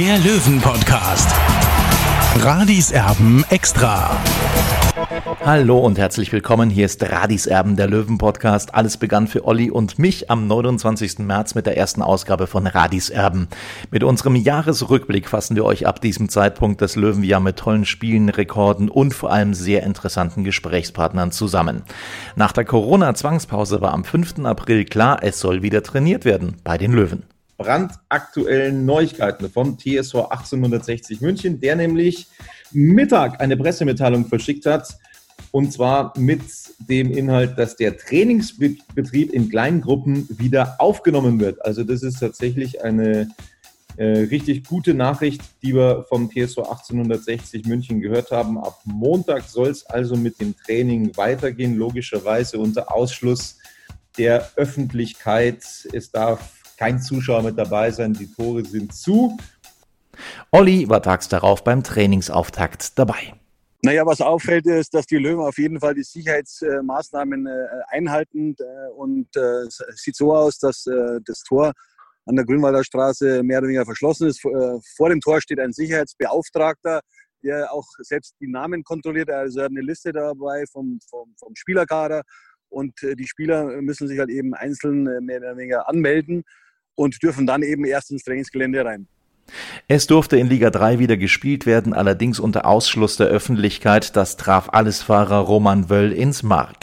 der Löwen-Podcast. Radis Erben extra. Hallo und herzlich willkommen. Hier ist Radis Erben, der Löwen-Podcast. Alles begann für Olli und mich am 29. März mit der ersten Ausgabe von Radis Erben. Mit unserem Jahresrückblick fassen wir euch ab diesem Zeitpunkt das Löwenjahr mit tollen Spielen, Rekorden und vor allem sehr interessanten Gesprächspartnern zusammen. Nach der Corona-Zwangspause war am 5. April klar, es soll wieder trainiert werden bei den Löwen brandaktuellen Neuigkeiten vom TSV 1860 München, der nämlich Mittag eine Pressemitteilung verschickt hat. Und zwar mit dem Inhalt, dass der Trainingsbetrieb in kleinen Gruppen wieder aufgenommen wird. Also das ist tatsächlich eine äh, richtig gute Nachricht, die wir vom TSV 1860 München gehört haben. Ab Montag soll es also mit dem Training weitergehen, logischerweise unter Ausschluss der Öffentlichkeit. Es darf kein Zuschauer mit dabei sein, die Tore sind zu. Olli war tags darauf beim Trainingsauftakt dabei. Naja, was auffällt, ist, dass die Löwen auf jeden Fall die Sicherheitsmaßnahmen äh, einhalten. Äh, und äh, es sieht so aus, dass das Tor an der Grünwalder Straße mehr oder weniger verschlossen ist. Vor dem Tor steht ein Sicherheitsbeauftragter, der auch selbst die Namen kontrolliert. Also er hat eine Liste dabei vom, vom, vom Spielerkader. Und die Spieler müssen sich halt eben einzeln mehr oder weniger anmelden und dürfen dann eben erst ins Trainingsgelände rein. Es durfte in Liga 3 wieder gespielt werden, allerdings unter Ausschluss der Öffentlichkeit. Das traf Allesfahrer Roman Wöll ins Mark.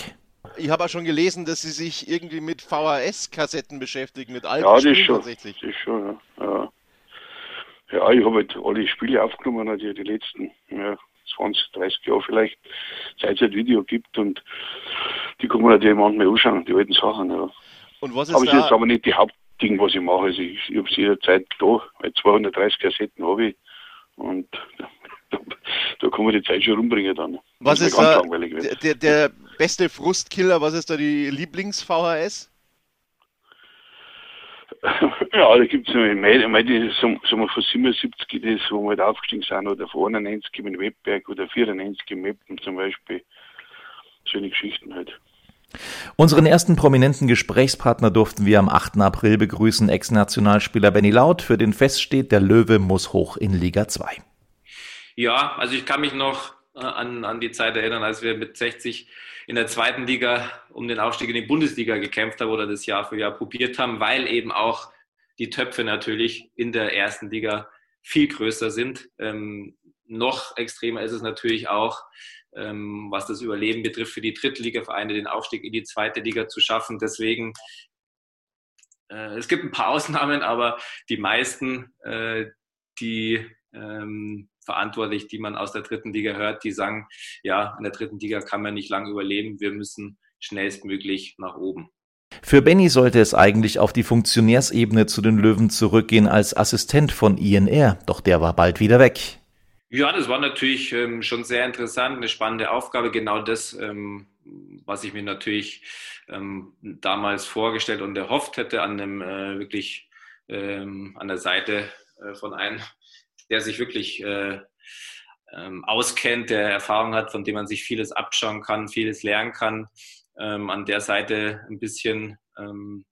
Ich habe auch schon gelesen, dass Sie sich irgendwie mit VHS-Kassetten beschäftigen, mit alten ja, Spielen schon, tatsächlich. Das schon, ja. ja. Ich habe halt alle Spiele aufgenommen, also die letzten ja, 20, 30 Jahre vielleicht, seit es ein Video gibt und die kann man natürlich manchmal anschauen, die alten Sachen. Ja. Und was ist aber es da? ist jetzt aber nicht die Haupt Ding, was ich mache. Also ich, ich habe es jederzeit da, weil 230 Kassetten habe ich und da, da kann man die Zeit schon rumbringen dann. Was ist da der, der beste Frustkiller? Was ist da die Lieblings-VHS? ja, da gibt es meine, sagen wir von 77, das, wo wir halt aufgestiegen sind, oder von 91 im Webberg oder 94 im Meppen zum Beispiel. Schöne Geschichten halt. Unseren ersten prominenten Gesprächspartner durften wir am 8. April begrüßen, Ex-Nationalspieler Benny Laut. Für den Fest steht, der Löwe muss hoch in Liga 2. Ja, also ich kann mich noch äh, an, an die Zeit erinnern, als wir mit 60 in der zweiten Liga um den Aufstieg in die Bundesliga gekämpft haben oder das Jahr für Jahr probiert haben, weil eben auch die Töpfe natürlich in der ersten Liga viel größer sind. Ähm, noch extremer ist es natürlich auch, was das Überleben betrifft, für die Drittligavereine den Aufstieg in die zweite Liga zu schaffen. Deswegen, äh, es gibt ein paar Ausnahmen, aber die meisten, äh, die ähm, verantwortlich, die man aus der dritten Liga hört, die sagen, ja, in der dritten Liga kann man nicht lange überleben, wir müssen schnellstmöglich nach oben. Für Benny sollte es eigentlich auf die Funktionärsebene zu den Löwen zurückgehen als Assistent von INR, doch der war bald wieder weg. Ja, das war natürlich ähm, schon sehr interessant, eine spannende Aufgabe. Genau das, ähm, was ich mir natürlich ähm, damals vorgestellt und erhofft hätte, an einem äh, wirklich ähm, an der Seite äh, von einem, der sich wirklich äh, ähm, auskennt, der Erfahrung hat, von dem man sich vieles abschauen kann, vieles lernen kann. Ähm, an der Seite ein bisschen,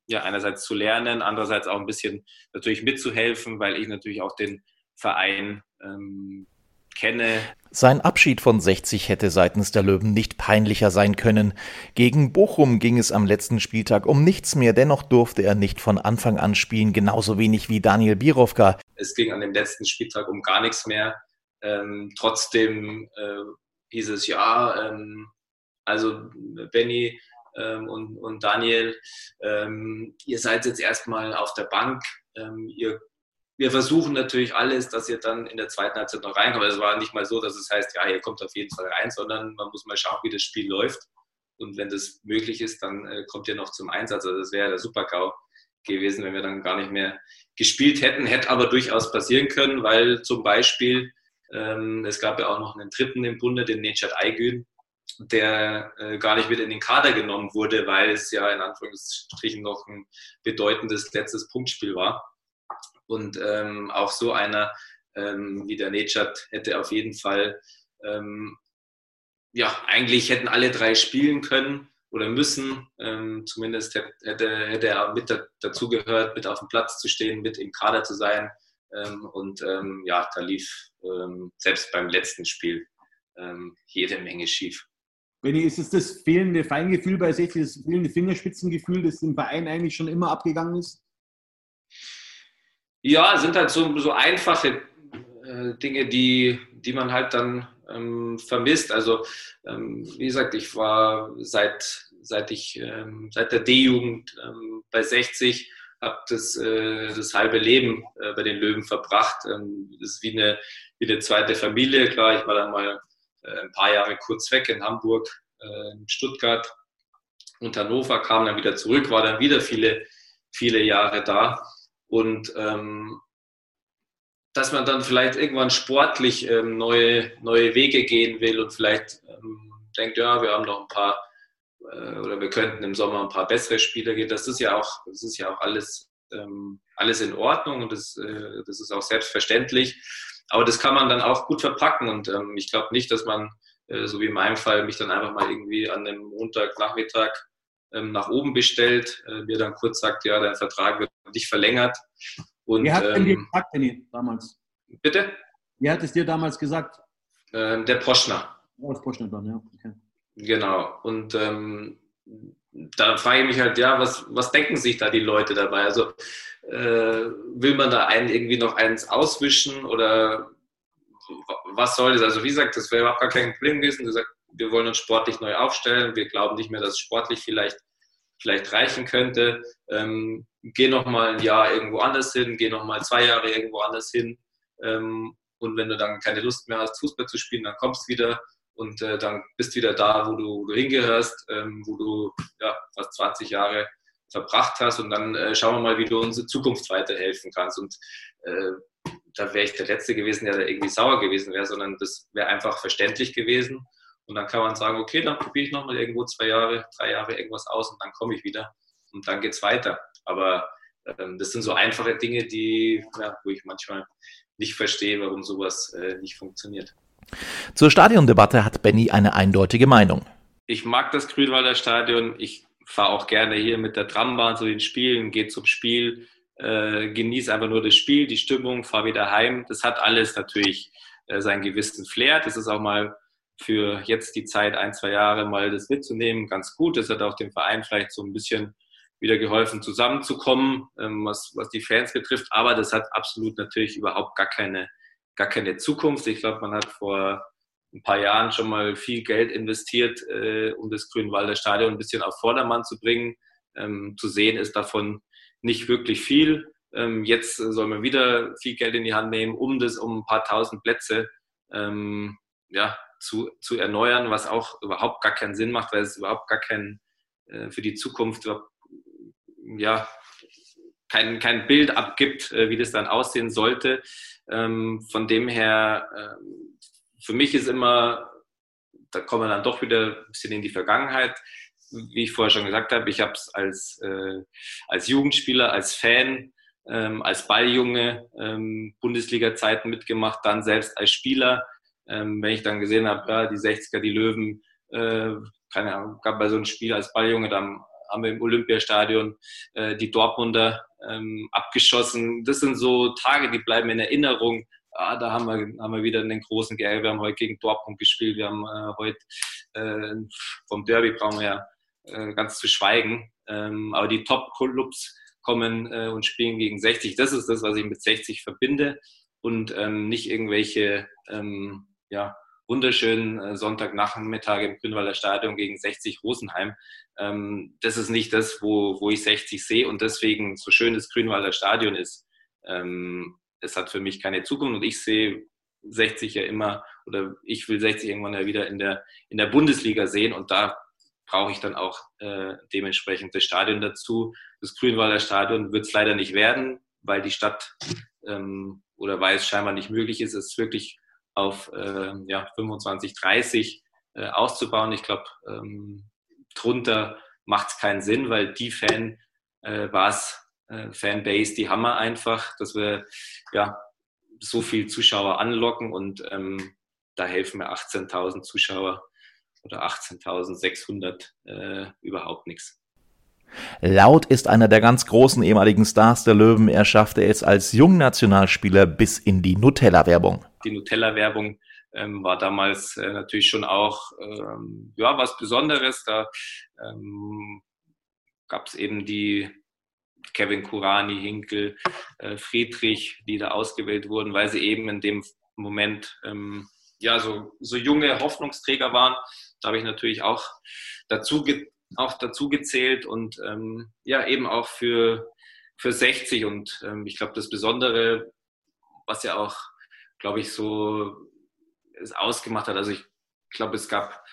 ja, einerseits zu lernen, andererseits auch ein bisschen natürlich mitzuhelfen, weil ich natürlich auch den Verein ähm, kenne. Sein Abschied von 60 hätte seitens der Löwen nicht peinlicher sein können. Gegen Bochum ging es am letzten Spieltag um nichts mehr, dennoch durfte er nicht von Anfang an spielen, genauso wenig wie Daniel Birovka. Es ging an dem letzten Spieltag um gar nichts mehr. Ähm, trotzdem äh, hieß es ja, ähm, also Benny ähm, und, und Daniel, ähm, ihr seid jetzt erstmal auf der Bank, ähm, ihr wir versuchen natürlich alles, dass ihr dann in der zweiten Halbzeit noch reinkommt. Es war nicht mal so, dass es heißt, ja, ihr kommt auf jeden Fall rein, sondern man muss mal schauen, wie das Spiel läuft. Und wenn das möglich ist, dann äh, kommt ihr noch zum Einsatz. Also das wäre der Super-GAU gewesen, wenn wir dann gar nicht mehr gespielt hätten. Hätte aber durchaus passieren können, weil zum Beispiel ähm, es gab ja auch noch einen dritten im Bunde, den Nechat Aygün, der äh, gar nicht mit in den Kader genommen wurde, weil es ja in Anführungsstrichen noch ein bedeutendes letztes Punktspiel war. Und ähm, auch so einer ähm, wie der Nechat hätte auf jeden Fall, ähm, ja, eigentlich hätten alle drei spielen können oder müssen. Ähm, zumindest hätte, hätte er mit dazugehört, mit auf dem Platz zu stehen, mit im Kader zu sein. Ähm, und ähm, ja, da lief selbst beim letzten Spiel jede Menge schief. Benni, ist es das fehlende Feingefühl bei 60, das fehlende Fingerspitzengefühl, das im Verein eigentlich schon immer abgegangen ist? Ja, sind halt so, so einfache äh, Dinge, die, die man halt dann ähm, vermisst. Also ähm, wie gesagt, ich war seit, seit ich ähm, seit der D-Jugend ähm, bei 60 habe das, äh, das halbe Leben äh, bei den Löwen verbracht. Ähm, das ist wie eine, wie eine zweite Familie. Klar, ich war dann mal äh, ein paar Jahre kurz weg in Hamburg, äh, in Stuttgart und Hannover, kam dann wieder zurück, war dann wieder viele, viele Jahre da. Und ähm, dass man dann vielleicht irgendwann sportlich ähm, neue, neue Wege gehen will und vielleicht ähm, denkt, ja, wir haben noch ein paar äh, oder wir könnten im Sommer ein paar bessere Spieler gehen. Das ist ja auch, das ist ja auch alles, ähm, alles in Ordnung und das, äh, das ist auch selbstverständlich. Aber das kann man dann auch gut verpacken und ähm, ich glaube nicht, dass man, äh, so wie in meinem Fall, mich dann einfach mal irgendwie an einem Montagnachmittag nach oben bestellt, äh, mir dann kurz sagt, ja, dein Vertrag wird nicht verlängert und, Wer hat denn ähm, gesagt, Benni, damals? Bitte? Wer hat es dir damals gesagt? Ähm, der Poschner. Oh, das Poschner dann, ja. Okay. Genau. Und ähm, da frage ich mich halt, ja, was, was denken sich da die Leute dabei? Also äh, will man da einen irgendwie noch eins auswischen oder was soll das? Also wie gesagt, das wäre überhaupt gar kein Problem gewesen. Gesagt, wir wollen uns sportlich neu aufstellen. Wir glauben nicht mehr, dass es sportlich vielleicht, vielleicht reichen könnte. Ähm, geh noch mal ein Jahr irgendwo anders hin, geh noch mal zwei Jahre irgendwo anders hin. Ähm, und wenn du dann keine Lust mehr hast, Fußball zu spielen, dann kommst du wieder und äh, dann bist du wieder da, wo du, wo du hingehörst, ähm, wo du ja, fast 20 Jahre verbracht hast und dann äh, schauen wir mal, wie du unsere Zukunft weiterhelfen kannst. Und äh, da wäre ich der Letzte gewesen, der da irgendwie sauer gewesen wäre, sondern das wäre einfach verständlich gewesen. Und dann kann man sagen, okay, dann probiere ich nochmal irgendwo zwei Jahre, drei Jahre irgendwas aus und dann komme ich wieder und dann geht es weiter. Aber ähm, das sind so einfache Dinge, die, ja, wo ich manchmal nicht verstehe, warum sowas äh, nicht funktioniert. Zur Stadiondebatte hat Benny eine eindeutige Meinung. Ich mag das Grünwalder Stadion. Ich fahre auch gerne hier mit der Trambahn zu den Spielen, gehe zum Spiel, äh, genieße einfach nur das Spiel, die Stimmung, fahre wieder heim. Das hat alles natürlich äh, seinen gewissen Flair. Das ist auch mal für jetzt die Zeit, ein, zwei Jahre mal das mitzunehmen, ganz gut. Das hat auch dem Verein vielleicht so ein bisschen wieder geholfen, zusammenzukommen, ähm, was, was die Fans betrifft. Aber das hat absolut natürlich überhaupt gar keine, gar keine Zukunft. Ich glaube, man hat vor ein paar Jahren schon mal viel Geld investiert, äh, um das Grünwalder Stadion ein bisschen auf Vordermann zu bringen. Ähm, zu sehen ist davon nicht wirklich viel. Ähm, jetzt soll man wieder viel Geld in die Hand nehmen, um das um ein paar tausend Plätze ähm, ja, zu, zu erneuern, was auch überhaupt gar keinen Sinn macht, weil es überhaupt gar keinen äh, für die Zukunft ja, kein, kein Bild abgibt, äh, wie das dann aussehen sollte. Ähm, von dem her, äh, für mich ist immer, da kommen wir dann doch wieder ein bisschen in die Vergangenheit. Wie ich vorher schon gesagt habe, ich habe es als, äh, als Jugendspieler, als Fan, ähm, als Balljunge ähm, Bundesliga-Zeiten mitgemacht, dann selbst als Spieler. Ähm, wenn ich dann gesehen habe, ja, die 60er, die Löwen, äh, keine Ahnung, gab bei so einem Spiel als Balljunge, dann haben wir im Olympiastadion äh, die Dortmunder ähm, abgeschossen. Das sind so Tage, die bleiben in Erinnerung. Ah, da haben wir, haben wir wieder einen großen Geld. Wir haben heute gegen Dortmund gespielt. Wir haben äh, heute äh, vom Derby brauchen wir ja äh, ganz zu schweigen. Ähm, aber die Top-Clubs kommen äh, und spielen gegen 60. Das ist das, was ich mit 60 verbinde und ähm, nicht irgendwelche ähm, ja, wunderschönen äh, Sonntagnachmittag im Grünwalder Stadion gegen 60 Rosenheim. Ähm, das ist nicht das, wo, wo ich 60 sehe und deswegen so schön das Grünwalder Stadion ist. Ähm, es hat für mich keine Zukunft und ich sehe 60 ja immer oder ich will 60 irgendwann ja wieder in der, in der Bundesliga sehen und da brauche ich dann auch äh, dementsprechend das Stadion dazu. Das Grünwalder Stadion wird es leider nicht werden, weil die Stadt ähm, oder weil es scheinbar nicht möglich ist, es wirklich auf äh, ja, 25, 30 äh, auszubauen. Ich glaube, ähm, drunter macht es keinen Sinn, weil die Fan äh, es, äh, Fanbase, die haben wir einfach, dass wir ja so viel Zuschauer anlocken und ähm, da helfen mir 18.000 Zuschauer oder 18.600 äh, überhaupt nichts. Laut ist einer der ganz großen ehemaligen Stars der Löwen. Er schaffte es als Jungnationalspieler bis in die Nutella-Werbung. Die Nutella-Werbung ähm, war damals äh, natürlich schon auch ähm, ja, was Besonderes. Da ähm, gab es eben die Kevin Kurani, Hinkel, äh, Friedrich, die da ausgewählt wurden, weil sie eben in dem Moment ähm, ja so, so junge Hoffnungsträger waren. Da habe ich natürlich auch dazu, auch dazu gezählt und ähm, ja eben auch für, für 60. Und ähm, ich glaube, das Besondere, was ja auch, glaube ich, so es ausgemacht hat. Also ich glaube, es gab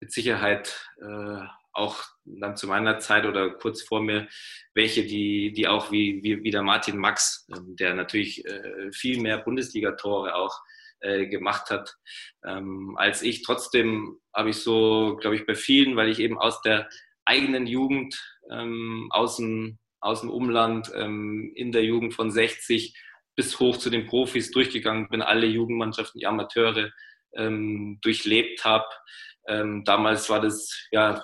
mit Sicherheit äh, auch dann zu meiner Zeit oder kurz vor mir welche, die, die auch wie, wie, wie der Martin Max, äh, der natürlich äh, viel mehr Bundesliga-Tore auch äh, gemacht hat ähm, als ich. Trotzdem habe ich so, glaube ich, bei vielen, weil ich eben aus der eigenen Jugend, ähm, aus, dem, aus dem Umland, ähm, in der Jugend von 60 bis hoch zu den Profis durchgegangen bin, alle Jugendmannschaften, die Amateure ähm, durchlebt habe. Ähm, damals war das ja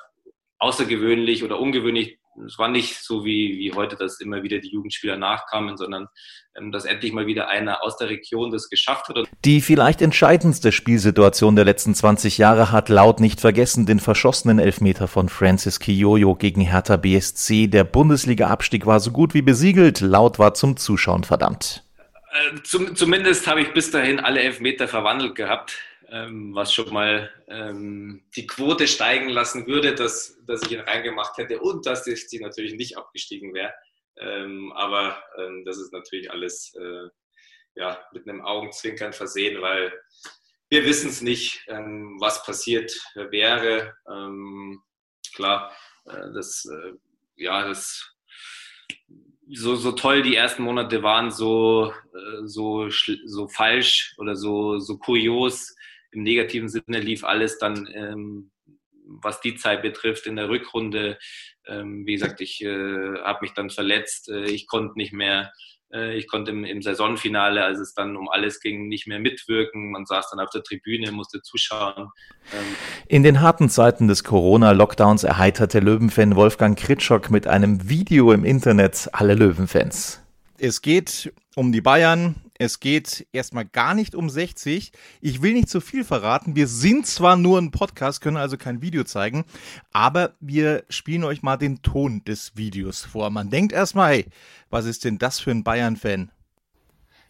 außergewöhnlich oder ungewöhnlich. Es war nicht so wie, wie heute, dass immer wieder die Jugendspieler nachkamen, sondern ähm, dass endlich mal wieder einer aus der Region das geschafft hat. Die vielleicht entscheidendste Spielsituation der letzten 20 Jahre hat laut nicht vergessen den verschossenen Elfmeter von Francis Kiyoyo gegen Hertha BSC. Der Bundesliga-Abstieg war so gut wie besiegelt. Laut war zum Zuschauen verdammt. Äh, zum, zumindest habe ich bis dahin alle Elfmeter verwandelt gehabt ähm, was schon mal ähm, die Quote steigen lassen würde, dass, dass ich ihn reingemacht hätte und dass sie natürlich nicht abgestiegen wäre. Ähm, aber ähm, das ist natürlich alles äh, ja, mit einem Augenzwinkern versehen, weil wir wissen es nicht, ähm, was passiert wäre. Ähm, klar, äh, das, äh, ja, das so, so toll die ersten Monate waren, so, äh, so, so falsch oder so, so kurios im negativen Sinne lief alles dann, ähm, was die Zeit betrifft, in der Rückrunde. Ähm, wie gesagt, ich äh, habe mich dann verletzt, äh, ich konnte nicht mehr äh, ich konnte im, im, Saisonfinale, als es dann um alles ging, nicht mehr mitwirken. Man saß dann auf der Tribüne, musste zuschauen. Ähm In den harten Zeiten des Corona-Lockdowns erheiterte Löwenfan Wolfgang Kritschok mit einem Video im Internet alle Löwenfans. Es geht um die Bayern. Es geht erstmal gar nicht um 60. Ich will nicht zu viel verraten. Wir sind zwar nur ein Podcast, können also kein Video zeigen, aber wir spielen euch mal den Ton des Videos vor. Man denkt erstmal, hey, was ist denn das für ein Bayern-Fan?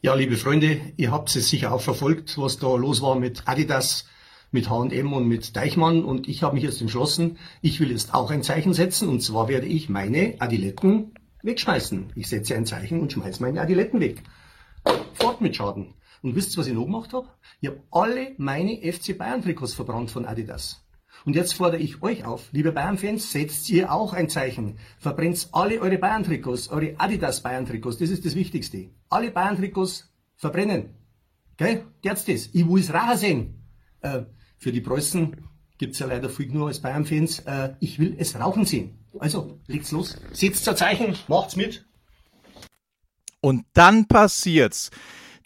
Ja, liebe Freunde, ihr habt es sicher auch verfolgt, was da los war mit Adidas, mit H&M und mit Deichmann und ich habe mich jetzt entschlossen, ich will jetzt auch ein Zeichen setzen und zwar werde ich meine Adiletten wegschmeißen. Ich setze ein Zeichen und schmeiße meine Adiletten weg. Fort mit Schaden. Und wisst ihr, was ich noch gemacht habe? Ich habe alle meine FC Bayern Trikots verbrannt von Adidas. Und jetzt fordere ich euch auf, liebe Bayern-Fans, setzt ihr auch ein Zeichen. Verbrennt alle eure Bayern-Trikots, eure Adidas Bayern-Trikots. Das ist das Wichtigste. Alle Bayern-Trikots verbrennen. Gell? Jetzt das. Ich will es Rache sehen. Äh, für die Preußen gibt's ja leider viel nur als Bayern-Fans. Äh, ich will es rauchen sehen. Also, legt's los. Setzt ein Zeichen, macht's mit. Und dann passiert's.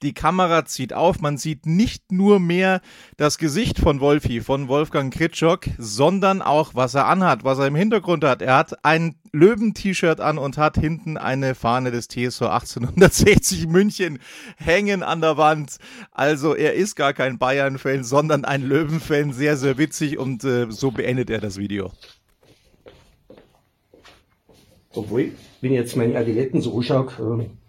Die Kamera zieht auf, man sieht nicht nur mehr das Gesicht von Wolfi, von Wolfgang Kritschok, sondern auch, was er anhat, was er im Hintergrund hat. Er hat ein Löwen-T-Shirt an und hat hinten eine Fahne des TSV 1860 München hängen an der Wand. Also er ist gar kein Bayern-Fan, sondern ein Löwen-Fan. Sehr, sehr witzig und äh, so beendet er das Video. Obwohl, wenn ich jetzt meine Adiletten so anschaue, äh,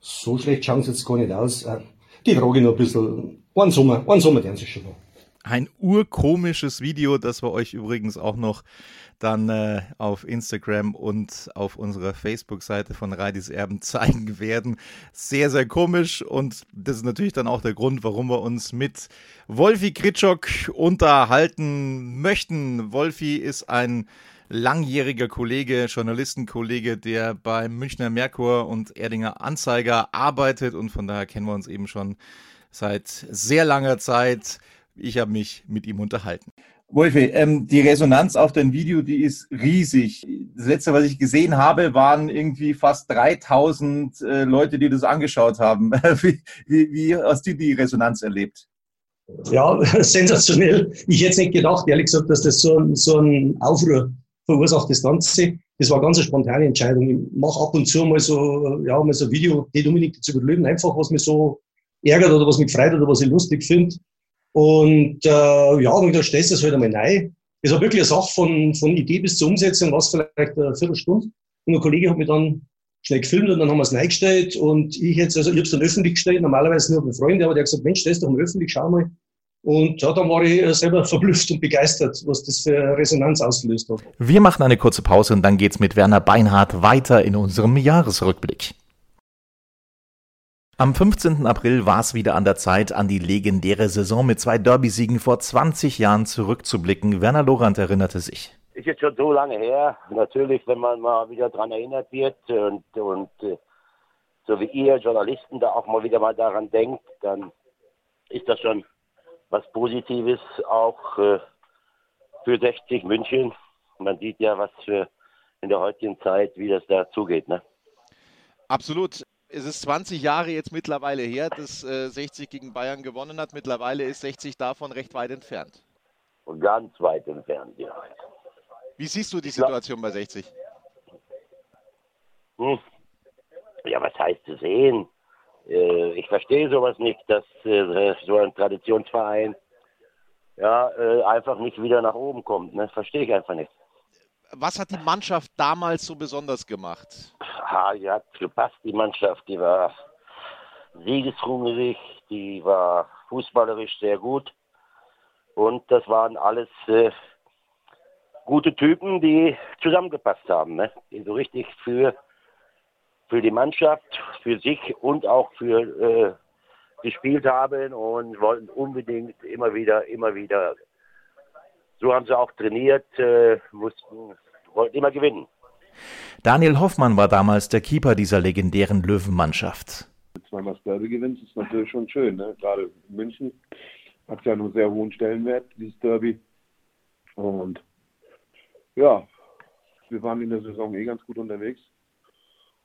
so schlecht schauen sie jetzt gar nicht aus. Äh, die trage ich noch ein bisschen. Einen Sommer, einen Sommer werden sie schon noch. Ein urkomisches Video, das wir euch übrigens auch noch dann äh, auf Instagram und auf unserer Facebook-Seite von Radis Erben zeigen werden. Sehr, sehr komisch und das ist natürlich dann auch der Grund, warum wir uns mit Wolfi Kritschok unterhalten möchten. Wolfi ist ein langjähriger Kollege, Journalistenkollege, der beim Münchner Merkur und Erdinger Anzeiger arbeitet und von daher kennen wir uns eben schon seit sehr langer Zeit. Ich habe mich mit ihm unterhalten. Wolfi, ähm, die Resonanz auf dein Video, die ist riesig. Das letzte, was ich gesehen habe, waren irgendwie fast 3000 äh, Leute, die das angeschaut haben. wie, wie, wie hast du die Resonanz erlebt? Ja, sensationell. Ich hätte nicht gedacht, ehrlich gesagt, dass das so ein, so ein Aufruhr verursacht, das Ganze. Das war eine ganz spontane Entscheidung. Ich mache ab und zu mal so, ja, mal so ein Video, die Dominik zu überleben, einfach was mich so ärgert oder was mich freut oder was ich lustig finde. Und äh, ja, und da stellst du das halt einmal rein. Es war wirklich eine Sache von, von Idee bis zur Umsetzung, was vielleicht eine Viertelstunde. Und ein Kollege hat mich dann schnell gefilmt und dann haben wir es reingestellt. Und ich jetzt, also ich habe es dann öffentlich gestellt, normalerweise nur mit Freunden, aber der hat gesagt, Mensch, das ist doch mal öffentlich, schau mal. Und ja, dann war ich selber verblüfft und begeistert, was das für Resonanz ausgelöst hat. Wir machen eine kurze Pause und dann geht's mit Werner Beinhardt weiter in unserem Jahresrückblick. Am 15. April war es wieder an der Zeit, an die legendäre Saison mit zwei Derby-Siegen vor 20 Jahren zurückzublicken. Werner Lorand erinnerte sich. Ist jetzt schon so lange her. Natürlich, wenn man mal wieder daran erinnert wird und, und äh, so wie ihr Journalisten da auch mal wieder mal daran denkt, dann ist das schon was Positives auch äh, für 60 München. Man sieht ja, was für in der heutigen Zeit, wie das da zugeht. Ne? Absolut. Es ist 20 Jahre jetzt mittlerweile her, dass äh, 60 gegen Bayern gewonnen hat. Mittlerweile ist 60 davon recht weit entfernt. Und ganz weit entfernt, ja. Wie siehst du die Situation bei 60? Hm. Ja, was heißt zu sehen? Äh, ich verstehe sowas nicht, dass äh, so ein Traditionsverein ja, äh, einfach nicht wieder nach oben kommt. Ne? Verstehe ich einfach nicht. Was hat die Mannschaft damals so besonders gemacht? Ha, die hat gepasst, die Mannschaft. Die war siegeshungrig, die war fußballerisch sehr gut. Und das waren alles äh, gute Typen, die zusammengepasst haben, ne? die so richtig für für die Mannschaft, für sich und auch für äh, gespielt haben und wollten unbedingt immer wieder, immer wieder. So haben sie auch trainiert, äh, mussten, wollten immer gewinnen. Daniel Hoffmann war damals der Keeper dieser legendären Löwenmannschaft. Zweimal das Derby gewinnst, ist natürlich schon schön. Ne? Gerade München hat ja einen sehr hohen Stellenwert, dieses Derby. Und ja, wir waren in der Saison eh ganz gut unterwegs.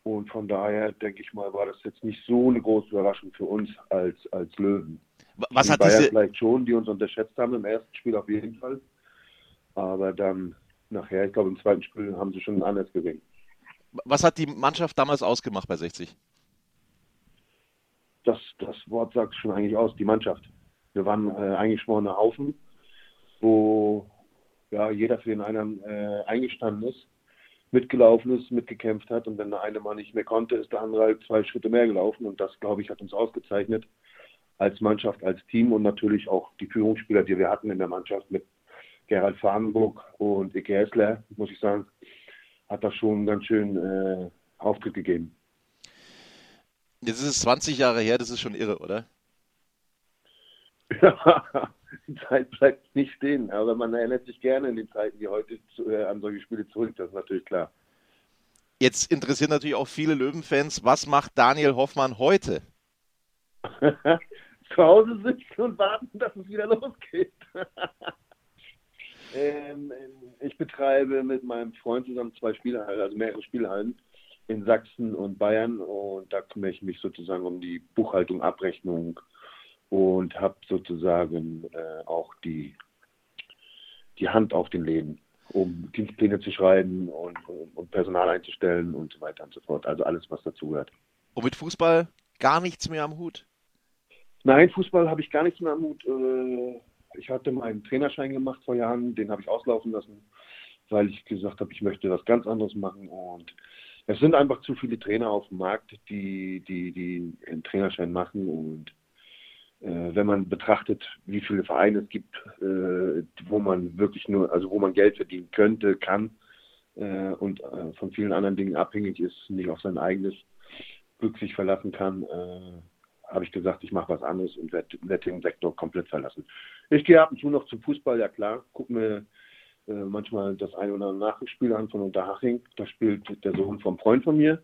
Und von daher denke ich mal, war das jetzt nicht so eine große Überraschung für uns als, als Löwen. Was die hat Bayern diese... vielleicht schon, die uns unterschätzt haben im ersten Spiel auf jeden Fall. Aber dann nachher, ich glaube im zweiten Spiel haben sie schon anders gesehen. Was hat die Mannschaft damals ausgemacht bei 60? Das, das Wort sagt schon eigentlich aus, die Mannschaft. Wir waren äh, eingeschworene Haufen, wo ja, jeder für den anderen äh, eingestanden ist mitgelaufen ist, mitgekämpft hat und wenn der eine mal nicht mehr konnte, ist der andere halt zwei Schritte mehr gelaufen und das, glaube ich, hat uns ausgezeichnet als Mannschaft, als Team und natürlich auch die Führungsspieler, die wir hatten in der Mannschaft mit Gerald Farnburg und Ike Hessler, muss ich sagen, hat das schon ganz schön äh, Auftritt gegeben. Jetzt ist es 20 Jahre her, das ist schon irre, oder? Ja, die Zeit bleibt nicht stehen, aber man erinnert sich gerne in den Zeiten wie heute zu, äh, an solche Spiele zurück, das ist natürlich klar. Jetzt interessieren natürlich auch viele Löwenfans, was macht Daniel Hoffmann heute? zu Hause sitzen und warten, dass es wieder losgeht. ähm, ich betreibe mit meinem Freund zusammen zwei Spielhallen, also mehrere Spielhallen in Sachsen und Bayern und da kümmere ich mich sozusagen um die Buchhaltung, Abrechnung, und habe sozusagen äh, auch die, die Hand auf den Läden, um Dienstpläne zu schreiben und, und, Personal einzustellen und so weiter und so fort. Also alles, was dazugehört. Und mit Fußball gar nichts mehr am Hut? Nein, Fußball habe ich gar nichts mehr am Hut. Äh, ich hatte meinen Trainerschein gemacht vor Jahren, den habe ich auslaufen lassen, weil ich gesagt habe, ich möchte was ganz anderes machen und es sind einfach zu viele Trainer auf dem Markt, die, die, die einen Trainerschein machen und wenn man betrachtet, wie viele Vereine es gibt, äh, wo man wirklich nur, also wo man Geld verdienen könnte, kann äh, und äh, von vielen anderen Dingen abhängig ist, nicht auf sein eigenes Glück sich verlassen kann, äh, habe ich gesagt, ich mache was anderes und werde werd den Sektor komplett verlassen. Ich gehe ab und zu noch zum Fußball, ja klar, gucke mir äh, manchmal das eine oder andere Nachspiel an von Unterhaching. Da spielt der Sohn vom Freund von mir,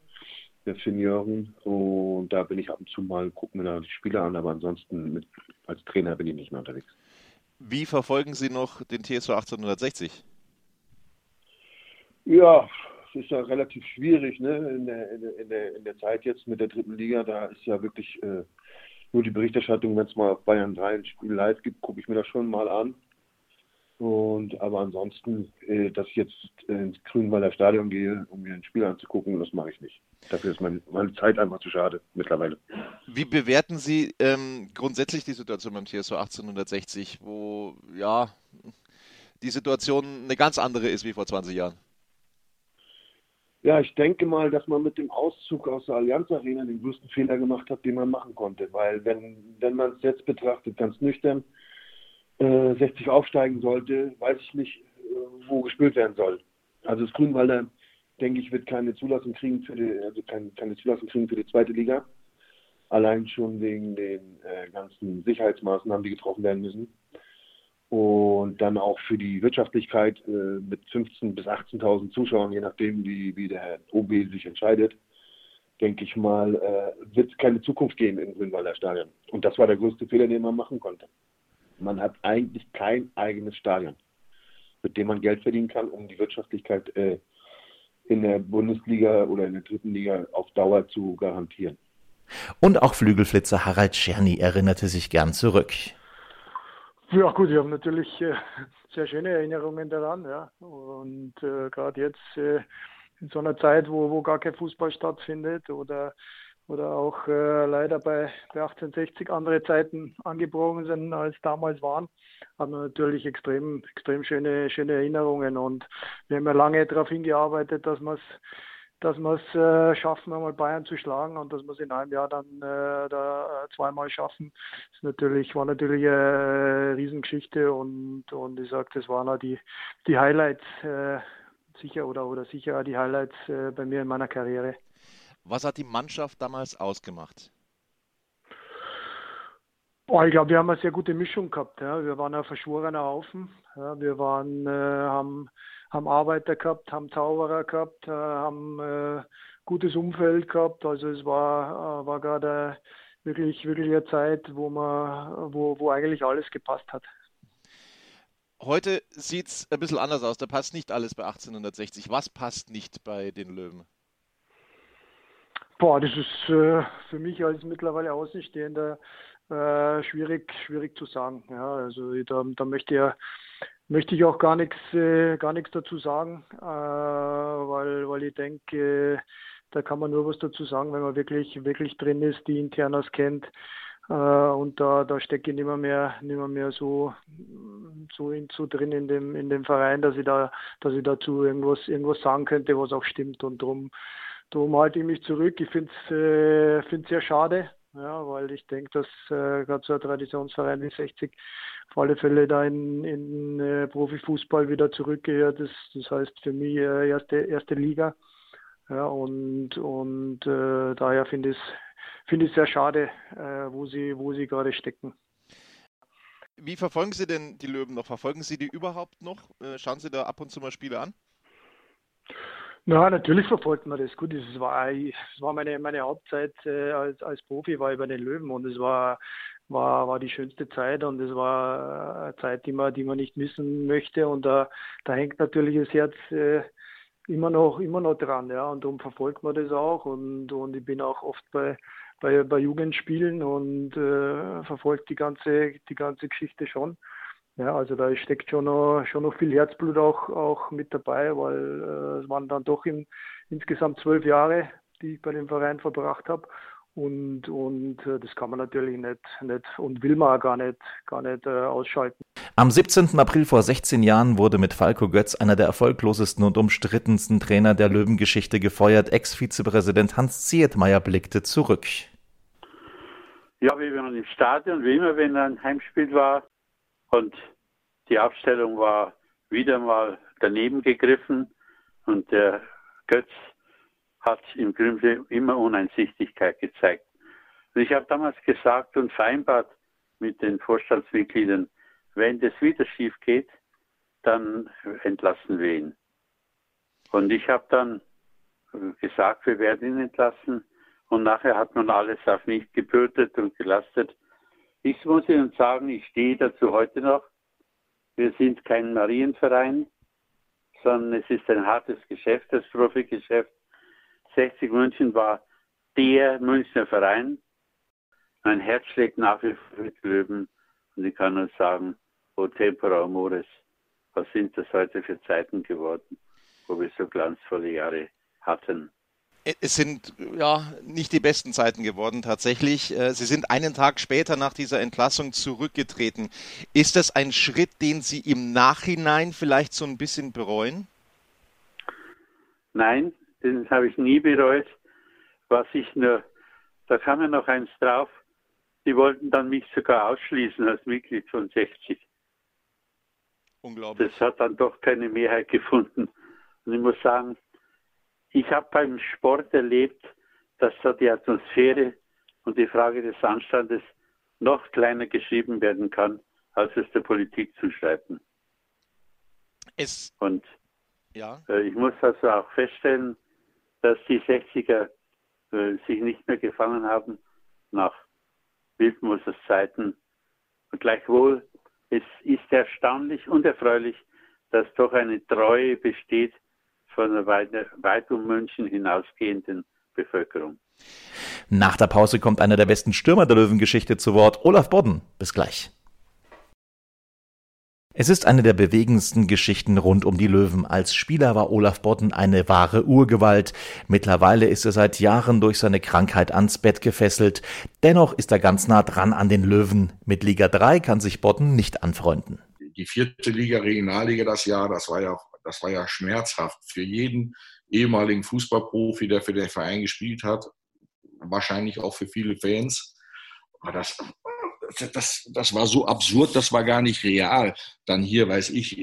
der Jürgen. Und da bin ich ab und zu mal, gucke mir da die Spiele an, aber ansonsten mit, als Trainer bin ich nicht mehr unterwegs. Wie verfolgen Sie noch den TSV 1860? Ja, es ist ja relativ schwierig, ne? In der, in, der, in der Zeit jetzt mit der dritten Liga, da ist ja wirklich äh, nur die Berichterstattung, wenn es mal auf Bayern 3 ein Spiel live gibt, gucke ich mir das schon mal an. Und aber ansonsten, äh, dass ich jetzt ins Grünwalder Stadion gehe, um mir ein Spiel anzugucken, das mache ich nicht. Dafür ist meine, meine Zeit einfach zu schade mittlerweile. Wie bewerten Sie ähm, grundsätzlich die Situation beim TSV 1860, wo ja die Situation eine ganz andere ist wie vor 20 Jahren? Ja, ich denke mal, dass man mit dem Auszug aus der Allianz Arena den größten Fehler gemacht hat, den man machen konnte. Weil wenn, wenn man es jetzt betrachtet, ganz nüchtern, äh, 60 aufsteigen sollte, weiß ich nicht, äh, wo gespielt werden soll. Also das Grünwalder, denke ich, wird keine Zulassung kriegen für die, also kein, keine Zulassung kriegen für die zweite Liga. Allein schon wegen den äh, ganzen Sicherheitsmaßnahmen, die getroffen werden müssen und dann auch für die Wirtschaftlichkeit äh, mit 15.000 bis 18.000 Zuschauern, je nachdem, wie, wie der OB sich entscheidet, denke ich mal, äh, wird es keine Zukunft geben im Grünwalder Stadion. Und das war der größte Fehler, den man machen konnte. Man hat eigentlich kein eigenes Stadion, mit dem man Geld verdienen kann, um die Wirtschaftlichkeit äh, in der Bundesliga oder in der dritten Liga auf Dauer zu garantieren. Und auch Flügelflitzer Harald Czerny erinnerte sich gern zurück. Ja gut, ich habe natürlich äh, sehr schöne Erinnerungen daran, ja. Und äh, gerade jetzt äh, in so einer Zeit, wo, wo gar kein Fußball stattfindet oder oder auch äh, leider bei, bei 1860 andere Zeiten angebrochen sind als damals waren, haben wir natürlich extrem, extrem schöne, schöne Erinnerungen und wir haben ja lange darauf hingearbeitet, dass wir es dass wir es äh, schaffen, einmal Bayern zu schlagen und dass wir es in einem Jahr dann äh, da äh, zweimal schaffen, ist natürlich, war natürlich eine Riesengeschichte und, und ich sage, das waren auch die, die Highlights äh, sicher oder, oder sicher die Highlights äh, bei mir in meiner Karriere. Was hat die Mannschaft damals ausgemacht? Oh, ich glaube, wir haben eine sehr gute Mischung gehabt. Ja. Wir waren ein verschworener Haufen. Ja. Wir waren, äh, haben haben Arbeiter gehabt, haben Zauberer gehabt, äh, haben äh, gutes Umfeld gehabt. Also es war, äh, war gerade wirklich, wirklich eine Zeit, wo man, wo, wo eigentlich alles gepasst hat. Heute sieht es ein bisschen anders aus. Da passt nicht alles bei 1860. Was passt nicht bei den Löwen? Boah, das ist äh, für mich als mittlerweile Außenstehender äh, schwierig, schwierig zu sagen. Ja, also da, da möchte ja möchte ich auch gar nichts, äh, gar nichts dazu sagen, äh, weil, weil ich denke, da kann man nur was dazu sagen, wenn man wirklich, wirklich drin ist, die Internas kennt. Äh, und da, da stecke ich nicht mehr, nicht mehr, so, so, in, so drin in dem, in dem Verein, dass ich da, dass ich dazu irgendwas, irgendwas sagen könnte, was auch stimmt. Und darum, darum halte ich mich zurück. Ich finde es äh, sehr schade, ja, weil ich denke, dass äh, gerade so ein Traditionsverein wie 60 auf alle Fälle da in, in äh, Profifußball wieder zurückgehört. Das, das heißt für mich äh, erste, erste Liga. Ja, und und äh, daher finde ich es finde ich sehr schade, äh, wo sie, wo sie gerade stecken. Wie verfolgen Sie denn die Löwen noch? Verfolgen Sie die überhaupt noch? Äh, schauen Sie da ab und zu mal Spiele an? Na, natürlich verfolgt man das. Gut, es war, es war meine, meine Hauptzeit äh, als, als Profi, war bei den Löwen und es war, war, war die schönste Zeit und es war eine Zeit, die man, die man nicht missen möchte und da, da hängt natürlich das Herz äh, immer noch, immer noch dran, ja, und darum verfolgt man das auch und, und ich bin auch oft bei, bei, bei Jugendspielen und äh, verfolgt die ganze, die ganze Geschichte schon. Ja, also da steckt schon noch, schon noch viel Herzblut auch, auch mit dabei, weil äh, es waren dann doch in, insgesamt zwölf Jahre, die ich bei dem Verein verbracht habe. Und, und äh, das kann man natürlich nicht, nicht und will man auch gar nicht, gar nicht äh, ausschalten. Am 17. April vor 16 Jahren wurde mit Falco Götz einer der erfolglosesten und umstrittensten Trainer der Löwengeschichte gefeuert. Ex-Vizepräsident Hans Zietmeier blickte zurück. Ja, wir waren im Stadion, wie immer, wenn ein Heimspiel war. Und die Aufstellung war wieder mal daneben gegriffen. Und der Götz hat im Grunde immer Uneinsichtigkeit gezeigt. Und ich habe damals gesagt und vereinbart mit den Vorstandsmitgliedern, wenn das wieder schief geht, dann entlassen wir ihn. Und ich habe dann gesagt, wir werden ihn entlassen. Und nachher hat man alles auf mich gebürdet und gelastet. Ich muss Ihnen sagen, ich stehe dazu heute noch. Wir sind kein Marienverein, sondern es ist ein hartes Geschäft, das Profigeschäft. 60 München war der Münchner Verein. Mein Herz schlägt nach wie vor mit Löwen. Und ich kann nur sagen, O Tempora Amores, was sind das heute für Zeiten geworden, wo wir so glanzvolle Jahre hatten. Es sind ja nicht die besten Zeiten geworden tatsächlich. Äh, Sie sind einen Tag später nach dieser Entlassung zurückgetreten. Ist das ein Schritt, den Sie im Nachhinein vielleicht so ein bisschen bereuen? Nein, den habe ich nie bereut. Was ich nur, da kam ja noch eins drauf, die wollten dann mich sogar ausschließen als Mitglied von 60. Unglaublich. Das hat dann doch keine Mehrheit gefunden. Und ich muss sagen, ich habe beim Sport erlebt, dass da die Atmosphäre und die Frage des Anstandes noch kleiner geschrieben werden kann, als es der Politik zuschreiben. Es, und ja. äh, ich muss also auch feststellen, dass die 60er äh, sich nicht mehr gefangen haben nach Wildmosers Zeiten. Und gleichwohl, es ist erstaunlich und erfreulich, dass doch eine Treue besteht von einer weit, weit um München hinausgehenden Bevölkerung. Nach der Pause kommt einer der besten Stürmer der Löwengeschichte zu Wort, Olaf Bodden. Bis gleich. Es ist eine der bewegendsten Geschichten rund um die Löwen. Als Spieler war Olaf Bodden eine wahre Urgewalt. Mittlerweile ist er seit Jahren durch seine Krankheit ans Bett gefesselt. Dennoch ist er ganz nah dran an den Löwen. Mit Liga 3 kann sich Bodden nicht anfreunden. Die vierte Liga, Regionalliga das Jahr, das war ja, das war ja schmerzhaft für jeden ehemaligen Fußballprofi, der für den Verein gespielt hat. Wahrscheinlich auch für viele Fans. Aber das, das, das war so absurd, das war gar nicht real. Dann hier, weiß ich,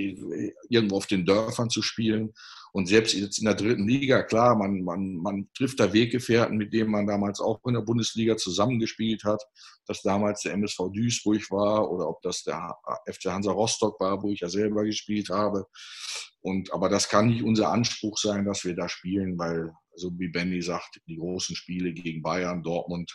irgendwo auf den Dörfern zu spielen. Und selbst jetzt in der dritten Liga, klar, man, man, man trifft da Weggefährten, mit denen man damals auch in der Bundesliga zusammengespielt hat. Dass damals der MSV Duisburg war oder ob das der FC Hansa Rostock war, wo ich ja selber gespielt habe. Und, aber das kann nicht unser Anspruch sein, dass wir da spielen, weil, so wie Benny sagt, die großen Spiele gegen Bayern, Dortmund,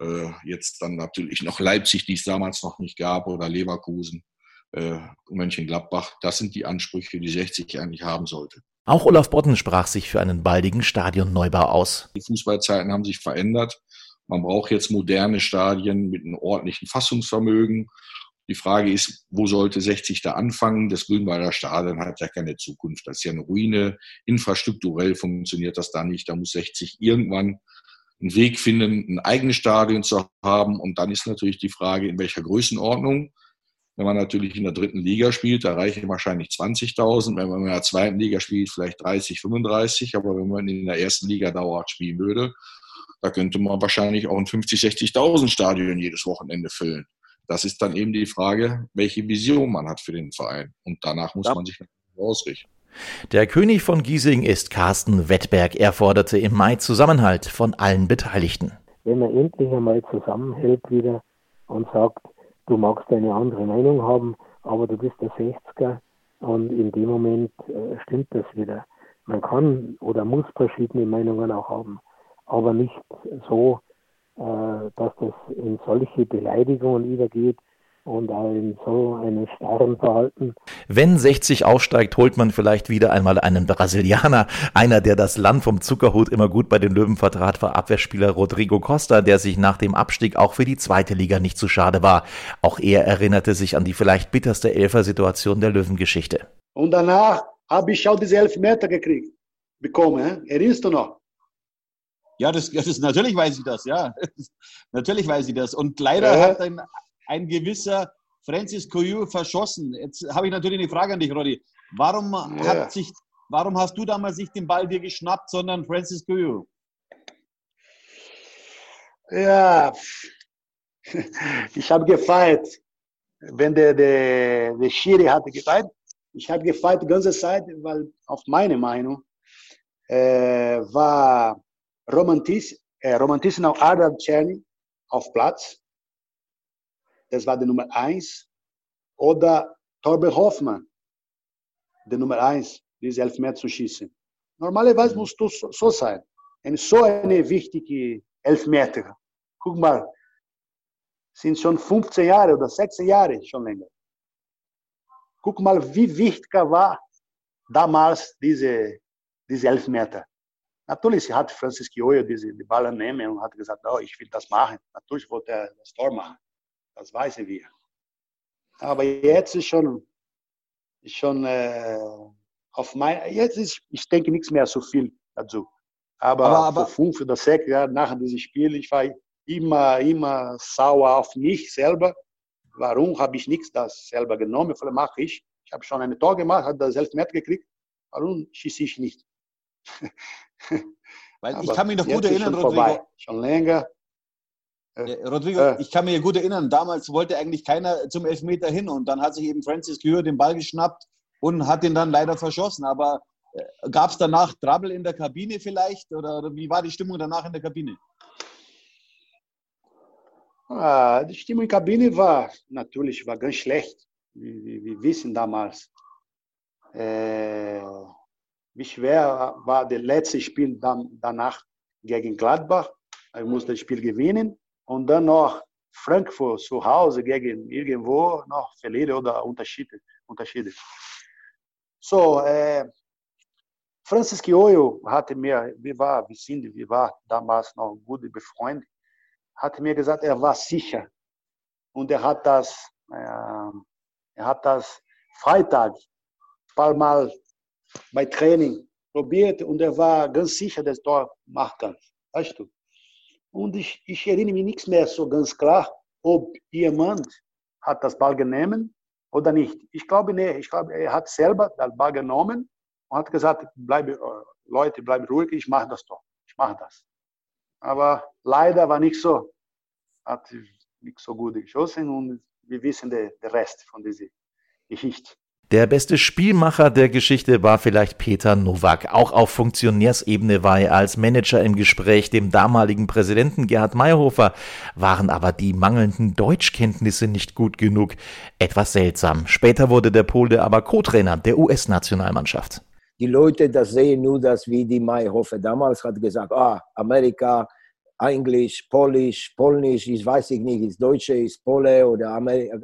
äh, jetzt dann natürlich noch Leipzig, die es damals noch nicht gab, oder Leverkusen, äh, Mönchengladbach. Das sind die Ansprüche, die 60 eigentlich haben sollte. Auch Olaf Bodden sprach sich für einen baldigen Stadionneubau aus. Die Fußballzeiten haben sich verändert. Man braucht jetzt moderne Stadien mit einem ordentlichen Fassungsvermögen. Die Frage ist, wo sollte 60 da anfangen? Das Grünwalder Stadion hat ja keine Zukunft. Das ist ja eine Ruine. Infrastrukturell funktioniert das da nicht. Da muss 60 irgendwann einen Weg finden, ein eigenes Stadion zu haben. Und dann ist natürlich die Frage, in welcher Größenordnung. Wenn man natürlich in der dritten Liga spielt, da reichen wahrscheinlich 20.000. Wenn man in der zweiten Liga spielt, vielleicht 30, 35. Aber wenn man in der ersten Liga dauerhaft spielen würde, da könnte man wahrscheinlich auch ein 50, 60.000 Stadion jedes Wochenende füllen. Das ist dann eben die Frage, welche Vision man hat für den Verein. Und danach muss ja. man sich ausrichten. Der König von Giesing ist Carsten Wettberg. Er forderte im Mai Zusammenhalt von allen Beteiligten. Wenn man endlich einmal zusammenhält wieder und sagt, du magst eine andere Meinung haben, aber du bist der 60er und in dem Moment äh, stimmt das wieder. Man kann oder muss verschiedene Meinungen auch haben, aber nicht so, äh, dass das in solche Beleidigungen übergeht, und auch in so einem starren Verhalten. Wenn 60 aufsteigt, holt man vielleicht wieder einmal einen Brasilianer. Einer, der das Land vom Zuckerhut immer gut bei den Löwen vertrat, war Abwehrspieler Rodrigo Costa, der sich nach dem Abstieg auch für die zweite Liga nicht zu schade war. Auch er erinnerte sich an die vielleicht bitterste Elfer-Situation der Löwengeschichte. Und danach habe ich auch diese Elfmeter gekriegt, bekommen. He? Erinnerst du noch? Ja, das, das ist, natürlich weiß ich das, ja. natürlich weiß ich das. Und leider äh? hat ein ein gewisser Francis Coyou verschossen. Jetzt habe ich natürlich eine Frage an dich, Roddy. Warum, ja. hat sich, warum hast du damals nicht den Ball dir geschnappt, sondern Francis Coyou? Ja, ich habe gefeiert, wenn der, der, der Schiri hatte gefeiert. Ich habe gefeiert die ganze Zeit, weil auf meine Meinung äh, war Romantis, äh, Romantis noch Adam Czerny auf Platz. Das war die Nummer eins. Oder Torben Hoffmann, der Nummer eins, diese Elfmeter zu schießen. Normalerweise mhm. muss das so sein. Eine so eine wichtige Elfmeter. Guck mal, sind schon 15 Jahre oder 16 Jahre schon länger. Guck mal, wie wichtig war damals diese, diese Elfmeter. Natürlich hat Francis Kioio diese die Ball nehmen und hat gesagt, oh, ich will das machen. Natürlich wollte er das Tor machen. Das weiß wir. Aber jetzt ist schon, schon äh, auf mein, jetzt ist, ich denke nichts mehr so viel dazu. Aber, aber, aber vor fünf oder sechs Jahren nach diesem Spiel, ich war immer, immer sauer auf mich selber. Warum habe ich nichts das selber genommen? Vielleicht mache ich. Ich habe schon ein Tor gemacht, habe das Elfmeter gekriegt. Warum schieße ich nicht? Weil ich kann mich noch gut erinnern, schon Rodrigo. Vorbei. Schon länger. Äh, Rodrigo, äh, ich kann mich gut erinnern, damals wollte eigentlich keiner zum Elfmeter hin und dann hat sich eben Francis Kühr den Ball geschnappt und hat ihn dann leider verschossen. Aber äh, gab es danach Trouble in der Kabine vielleicht oder, oder, wie war die Stimmung danach in der Kabine? Ah, die Stimmung in der Kabine war natürlich war ganz schlecht. Wir, wir wissen damals, äh, wie schwer war das letzte Spiel dann, danach gegen Gladbach. Ich musste das Spiel gewinnen und dann noch Frankfurt zu Hause gegen irgendwo noch verlieren oder Unterschiede. Unterschiede. So, äh, Francis Kioio hatte mir, wir war, wir sind, wir war damals noch gute befreundet, hatte mir gesagt, er war sicher und er hat das, äh, er hat das Freitag paar Mal bei Training probiert und er war ganz sicher, dass dort macht kann. Weißt du? Und ich, ich erinnere mich nichts mehr so ganz klar, ob jemand hat das Ball genommen oder nicht. Ich glaube nicht. Ich glaube, er hat selber das Ball genommen und hat gesagt, bleibe, äh, Leute, bleibt ruhig, ich mache das doch. Ich mache das. Aber leider war nicht so. Hat nicht so gut geschossen und wir wissen den Rest von dieser Geschichte. Der beste Spielmacher der Geschichte war vielleicht Peter Nowak. Auch auf Funktionärsebene war er als Manager im Gespräch dem damaligen Präsidenten Gerhard Mayhofer, waren aber die mangelnden Deutschkenntnisse nicht gut genug. Etwas seltsam. Später wurde der Pole aber Co-Trainer der US-Nationalmannschaft. Die Leute, das sehen nur das, wie die Mayhofer damals hat gesagt, ah, Amerika, Englisch, Polisch, Polnisch, ich weiß nicht, ist Deutsche, ist Pole oder Amerika,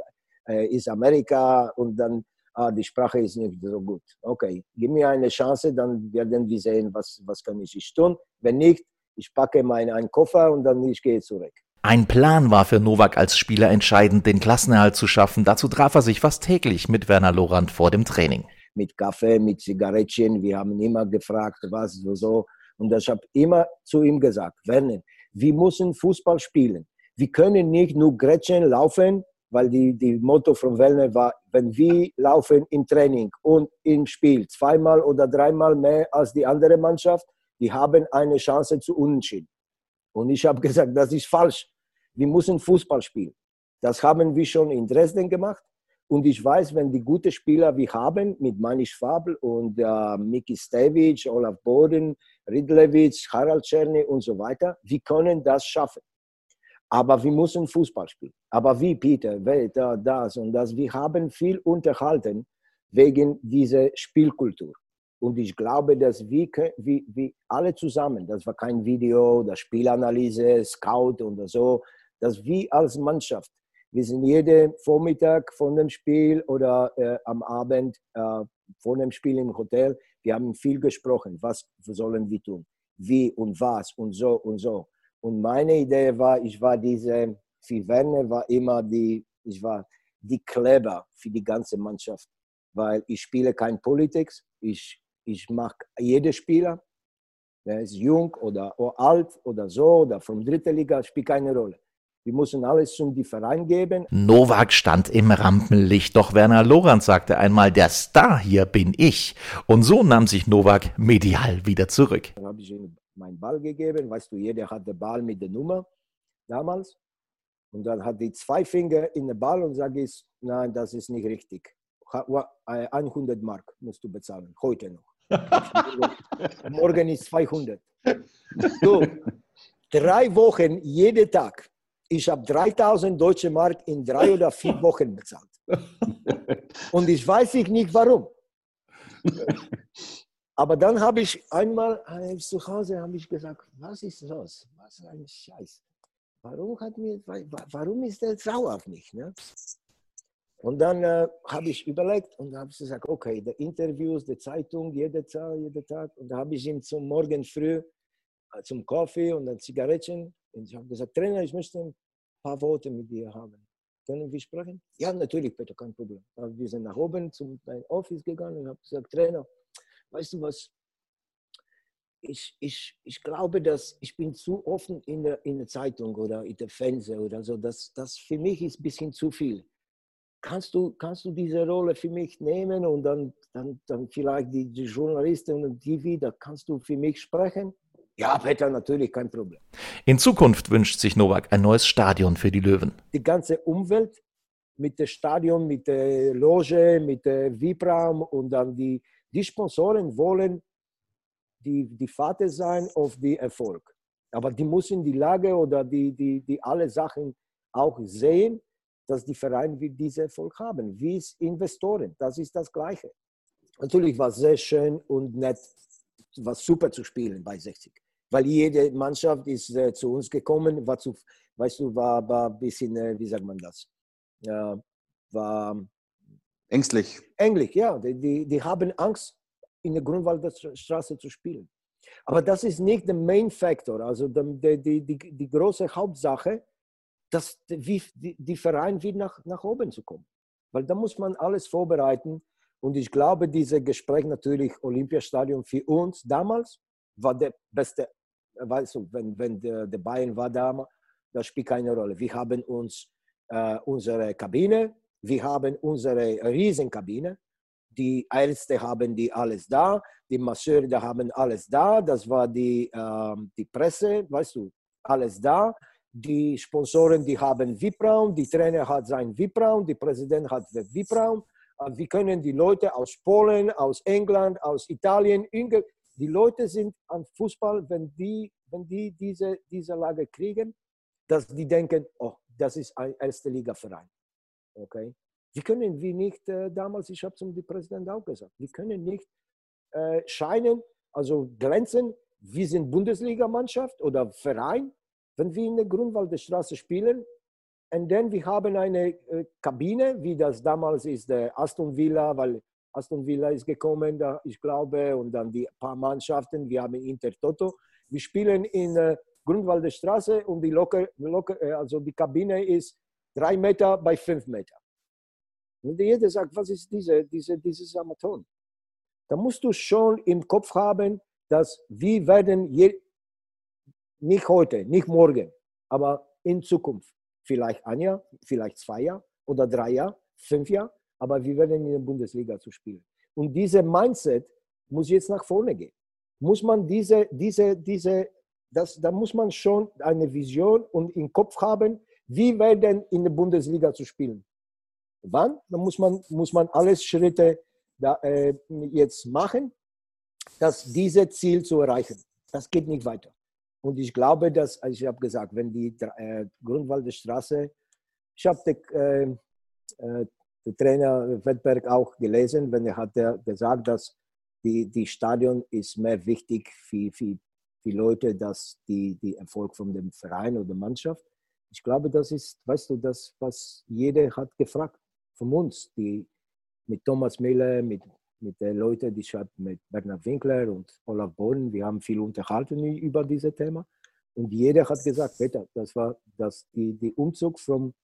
äh, ist Amerika und dann ah, die Sprache ist nicht so gut. Okay, gib mir eine Chance, dann werden wir sehen, was, was kann ich tun. Wenn nicht, ich packe meinen Koffer und dann ich gehe zurück. Ein Plan war für Novak als Spieler entscheidend, den Klassenerhalt zu schaffen. Dazu traf er sich fast täglich mit Werner Lorand vor dem Training. Mit Kaffee, mit Zigarettchen, wir haben immer gefragt, was so so. Und ich habe immer zu ihm gesagt, Werner, wir müssen Fußball spielen. Wir können nicht nur Gretchen laufen weil die, die Motto von Wellner war, wenn wir laufen im Training und im Spiel zweimal oder dreimal mehr als die andere Mannschaft, die haben eine Chance zu unentschieden. Und ich habe gesagt, das ist falsch. Wir müssen Fußball spielen. Das haben wir schon in Dresden gemacht. Und ich weiß, wenn die gute Spieler wir haben, mit Manisch Fabel und äh, Miki Stevic, Olaf Boden, Ridlewitz, Harald Czerny und so weiter, wir können das schaffen. Aber wir müssen Fußball spielen. Aber wie, Peter, Wetter, das und das. Wir haben viel unterhalten wegen dieser Spielkultur. Und ich glaube, dass wir, wir, wir alle zusammen, das war kein Video, das Spielanalyse, Scout und so, dass wir als Mannschaft, wir sind jeden Vormittag von dem Spiel oder äh, am Abend äh, von dem Spiel im Hotel, wir haben viel gesprochen, was sollen wir tun, wie und was und so und so. Und meine Idee war, ich war diese, für Werner war immer die, ich war die Kleber für die ganze Mannschaft. Weil ich spiele kein Politik, ich, ich mag jeden Spieler, der ist jung oder alt oder so oder vom dritten Liga, spielt keine Rolle. Wir müssen alles zum die Verein geben. Novak stand im Rampenlicht, doch Werner Lorand sagte einmal, der Star hier bin ich. Und so nahm sich Novak medial wieder zurück. Dann habe ich ihm meinen Ball gegeben. Weißt du, jeder hat den Ball mit der Nummer damals. Und dann hat die zwei Finger in den Ball und sage ich, nein, das ist nicht richtig. 100 Mark musst du bezahlen, heute noch. Morgen ist 200. So, drei Wochen, jeden Tag. Ich habe 3000 deutsche Mark in drei oder vier Wochen bezahlt. Und ich weiß nicht warum. Aber dann habe ich einmal äh, zu Hause habe ich gesagt, was ist das? Was ein Scheiß. Warum, hat mir, warum ist der sauer auf mich? Ne? Und dann äh, habe ich überlegt und habe gesagt, okay, die Interviews, die Zeitung, jede Tag, jeden Tag. Und da habe ich ihm zum Morgen früh äh, zum Kaffee und dann Zigaretten. Und ich habe gesagt, Trainer, ich möchte ein paar Worte mit dir haben. Können wir sprechen? Ja, natürlich, Peter, kein Problem. Wir sind nach oben zum Office gegangen und habe gesagt, Trainer, weißt du was? Ich, ich, ich glaube, dass ich bin zu offen in der, in der Zeitung oder in der Fernsehen oder so. Das, das für mich ist ein bisschen zu viel kannst du, kannst du diese Rolle für mich nehmen und dann, dann, dann vielleicht die, die Journalisten und die wieder, kannst du für mich sprechen? Ja, Peter, natürlich, kein Problem. In Zukunft wünscht sich Novak ein neues Stadion für die Löwen. Die ganze Umwelt mit dem Stadion, mit der Loge, mit dem VIP-Raum und dann die, die Sponsoren wollen die, die Vater sein auf den Erfolg. Aber die müssen die Lage oder die, die, die alle Sachen auch sehen dass die Vereine wie diese Erfolg haben, wie es Investoren. Das ist das Gleiche. Natürlich war es sehr schön und nett, war super zu spielen bei 60. Weil jede Mannschaft ist äh, zu uns gekommen, war zu, weißt du, war, war ein bisschen, äh, wie sagt man das? Ja, war ängstlich. Ängstlich, ja. Die, die, die haben Angst, in der Grünwalderstraße zu spielen. Aber das ist nicht der Main Factor. Also die, die, die, die große Hauptsache dass wie, die, die Verein wieder nach, nach oben zu kommen. Weil da muss man alles vorbereiten. Und ich glaube, dieses Gespräch natürlich, Olympiastadion für uns damals war der beste, weißt du, wenn, wenn der, der Bayern war damals, das spielt keine Rolle. Wir haben uns äh, unsere Kabine, wir haben unsere Riesenkabine, die Ärzte haben die alles da, die Masseure da haben alles da, das war die, äh, die Presse, weißt du, alles da. Die Sponsoren, die haben VIP-Raum, die Trainer hat seinen VIP-Raum, die Präsident hat den VIP-Raum. Wir können die Leute aus Polen, aus England, aus Italien, die Leute sind am Fußball, wenn die, wenn die diese, diese Lage kriegen, dass die denken, oh, das ist ein erste Liga-Verein. Okay? Wir können wie nicht, äh, damals, ich habe zum Präsident auch gesagt, wir können nicht äh, scheinen, also glänzen, wir sind Bundesligamannschaft oder Verein, wenn wir in der Grunwalder spielen, und dann wir haben eine äh, Kabine, wie das damals ist, der Aston Villa, weil Aston Villa ist gekommen, da, ich glaube, und dann die paar Mannschaften, wir haben Inter Toto. Wir spielen in äh, Grunwalder und die, locker, locker, äh, also die Kabine ist drei Meter bei fünf Meter. Und jeder sagt, was ist diese, diese, dieses Amaton? Da musst du schon im Kopf haben, dass wir werden je, nicht heute, nicht morgen, aber in Zukunft. Vielleicht ein Jahr, vielleicht zwei Jahre oder drei Jahre, fünf Jahre, aber wir werden in der Bundesliga zu spielen. Und diese Mindset muss jetzt nach vorne gehen. Muss man diese, diese, diese, das, da muss man schon eine Vision und im Kopf haben, wie werden in der Bundesliga zu spielen. Wann? Da muss man, muss man alles Schritte da, äh, jetzt machen, dass diese Ziel zu erreichen. Das geht nicht weiter. Und ich glaube, dass, also ich habe gesagt, wenn die äh, Grunwalder Straße, ich habe den, äh, äh, den Trainer Wettberg auch gelesen, wenn er hat gesagt, dass die, die Stadion ist mehr wichtig für, für die Leute, dass die, die Erfolg von dem Verein oder der Mannschaft. Ich glaube, das ist, weißt du, das, was jeder hat gefragt von uns, die mit Thomas Miller, mit mit den Leuten, die habe mit Bernhard Winkler und Olaf Bohlen, wir haben viel unterhalten über dieses Thema. Und jeder hat gesagt, Peter, das war das, die, die Umzug vom,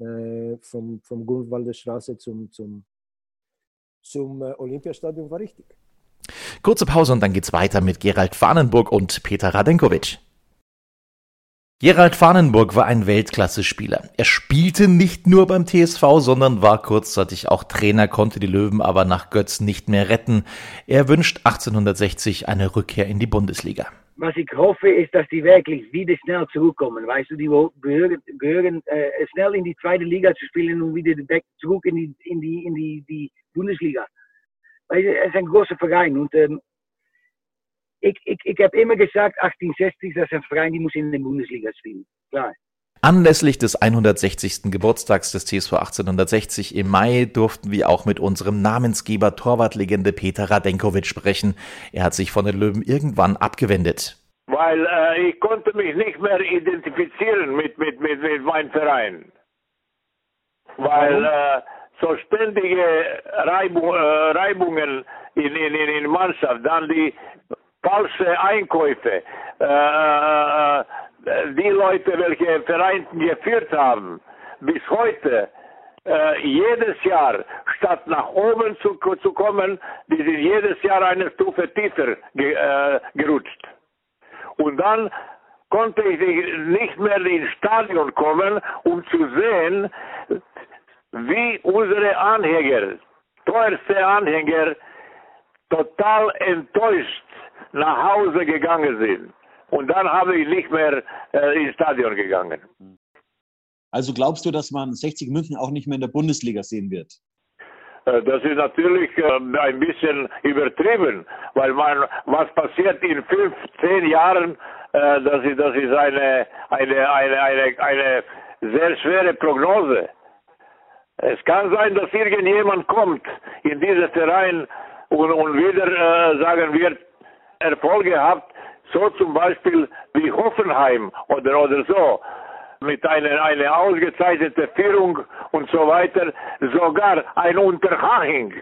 äh, vom, vom Grunwalder Straße zum, zum, zum äh, Olympiastadion war richtig. Kurze Pause und dann geht's weiter mit Gerald Fahnenburg und Peter Radenkovic. Gerald Fahnenburg war ein Weltklasse-Spieler. Er spielte nicht nur beim TSV, sondern war kurzzeitig auch Trainer, konnte die Löwen aber nach Götz nicht mehr retten. Er wünscht 1860 eine Rückkehr in die Bundesliga. was ich hoffe, ist, dass die wirklich wieder schnell zurückkommen. Weißt du, die gehören, gehören äh, schnell in die zweite Liga zu spielen und wieder zurück in die, in die, in die, die Bundesliga. Du, es ist ein großer Verein und ähm, ich, ich, ich habe immer gesagt, 1860, das ist ein Verein, die muss in der Bundesliga spielen. Klar. Anlässlich des 160. Geburtstags des TSV 1860 im Mai durften wir auch mit unserem Namensgeber Torwartlegende Peter Radenkovic sprechen. Er hat sich von den Löwen irgendwann abgewendet. Weil äh, ich konnte mich nicht mehr identifizieren mit, mit, mit, mit meinem Verein. Weil äh, so ständige Reibung, äh, Reibungen in, in, in Mannschaft, dann die falsche Einkäufe, äh, die Leute, welche Vereine geführt haben, bis heute äh, jedes Jahr, statt nach oben zu, zu kommen, die sind jedes Jahr eine Stufe tiefer ge, äh, gerutscht. Und dann konnte ich nicht mehr ins Stadion kommen, um zu sehen, wie unsere Anhänger, teuerste Anhänger, total enttäuscht nach Hause gegangen sind. Und dann habe ich nicht mehr äh, ins Stadion gegangen. Also glaubst du, dass man 60 München auch nicht mehr in der Bundesliga sehen wird? Äh, das ist natürlich äh, ein bisschen übertrieben, weil man, was passiert in fünf, zehn Jahren, äh, das ist, das ist eine, eine, eine, eine, eine sehr schwere Prognose. Es kann sein, dass irgendjemand kommt in diesen Verein und, und wieder sagen wird, Erfolg gehabt, so zum Beispiel wie Hoffenheim oder, oder so, mit einer eine ausgezeichneten Führung und so weiter, sogar ein Unterhaching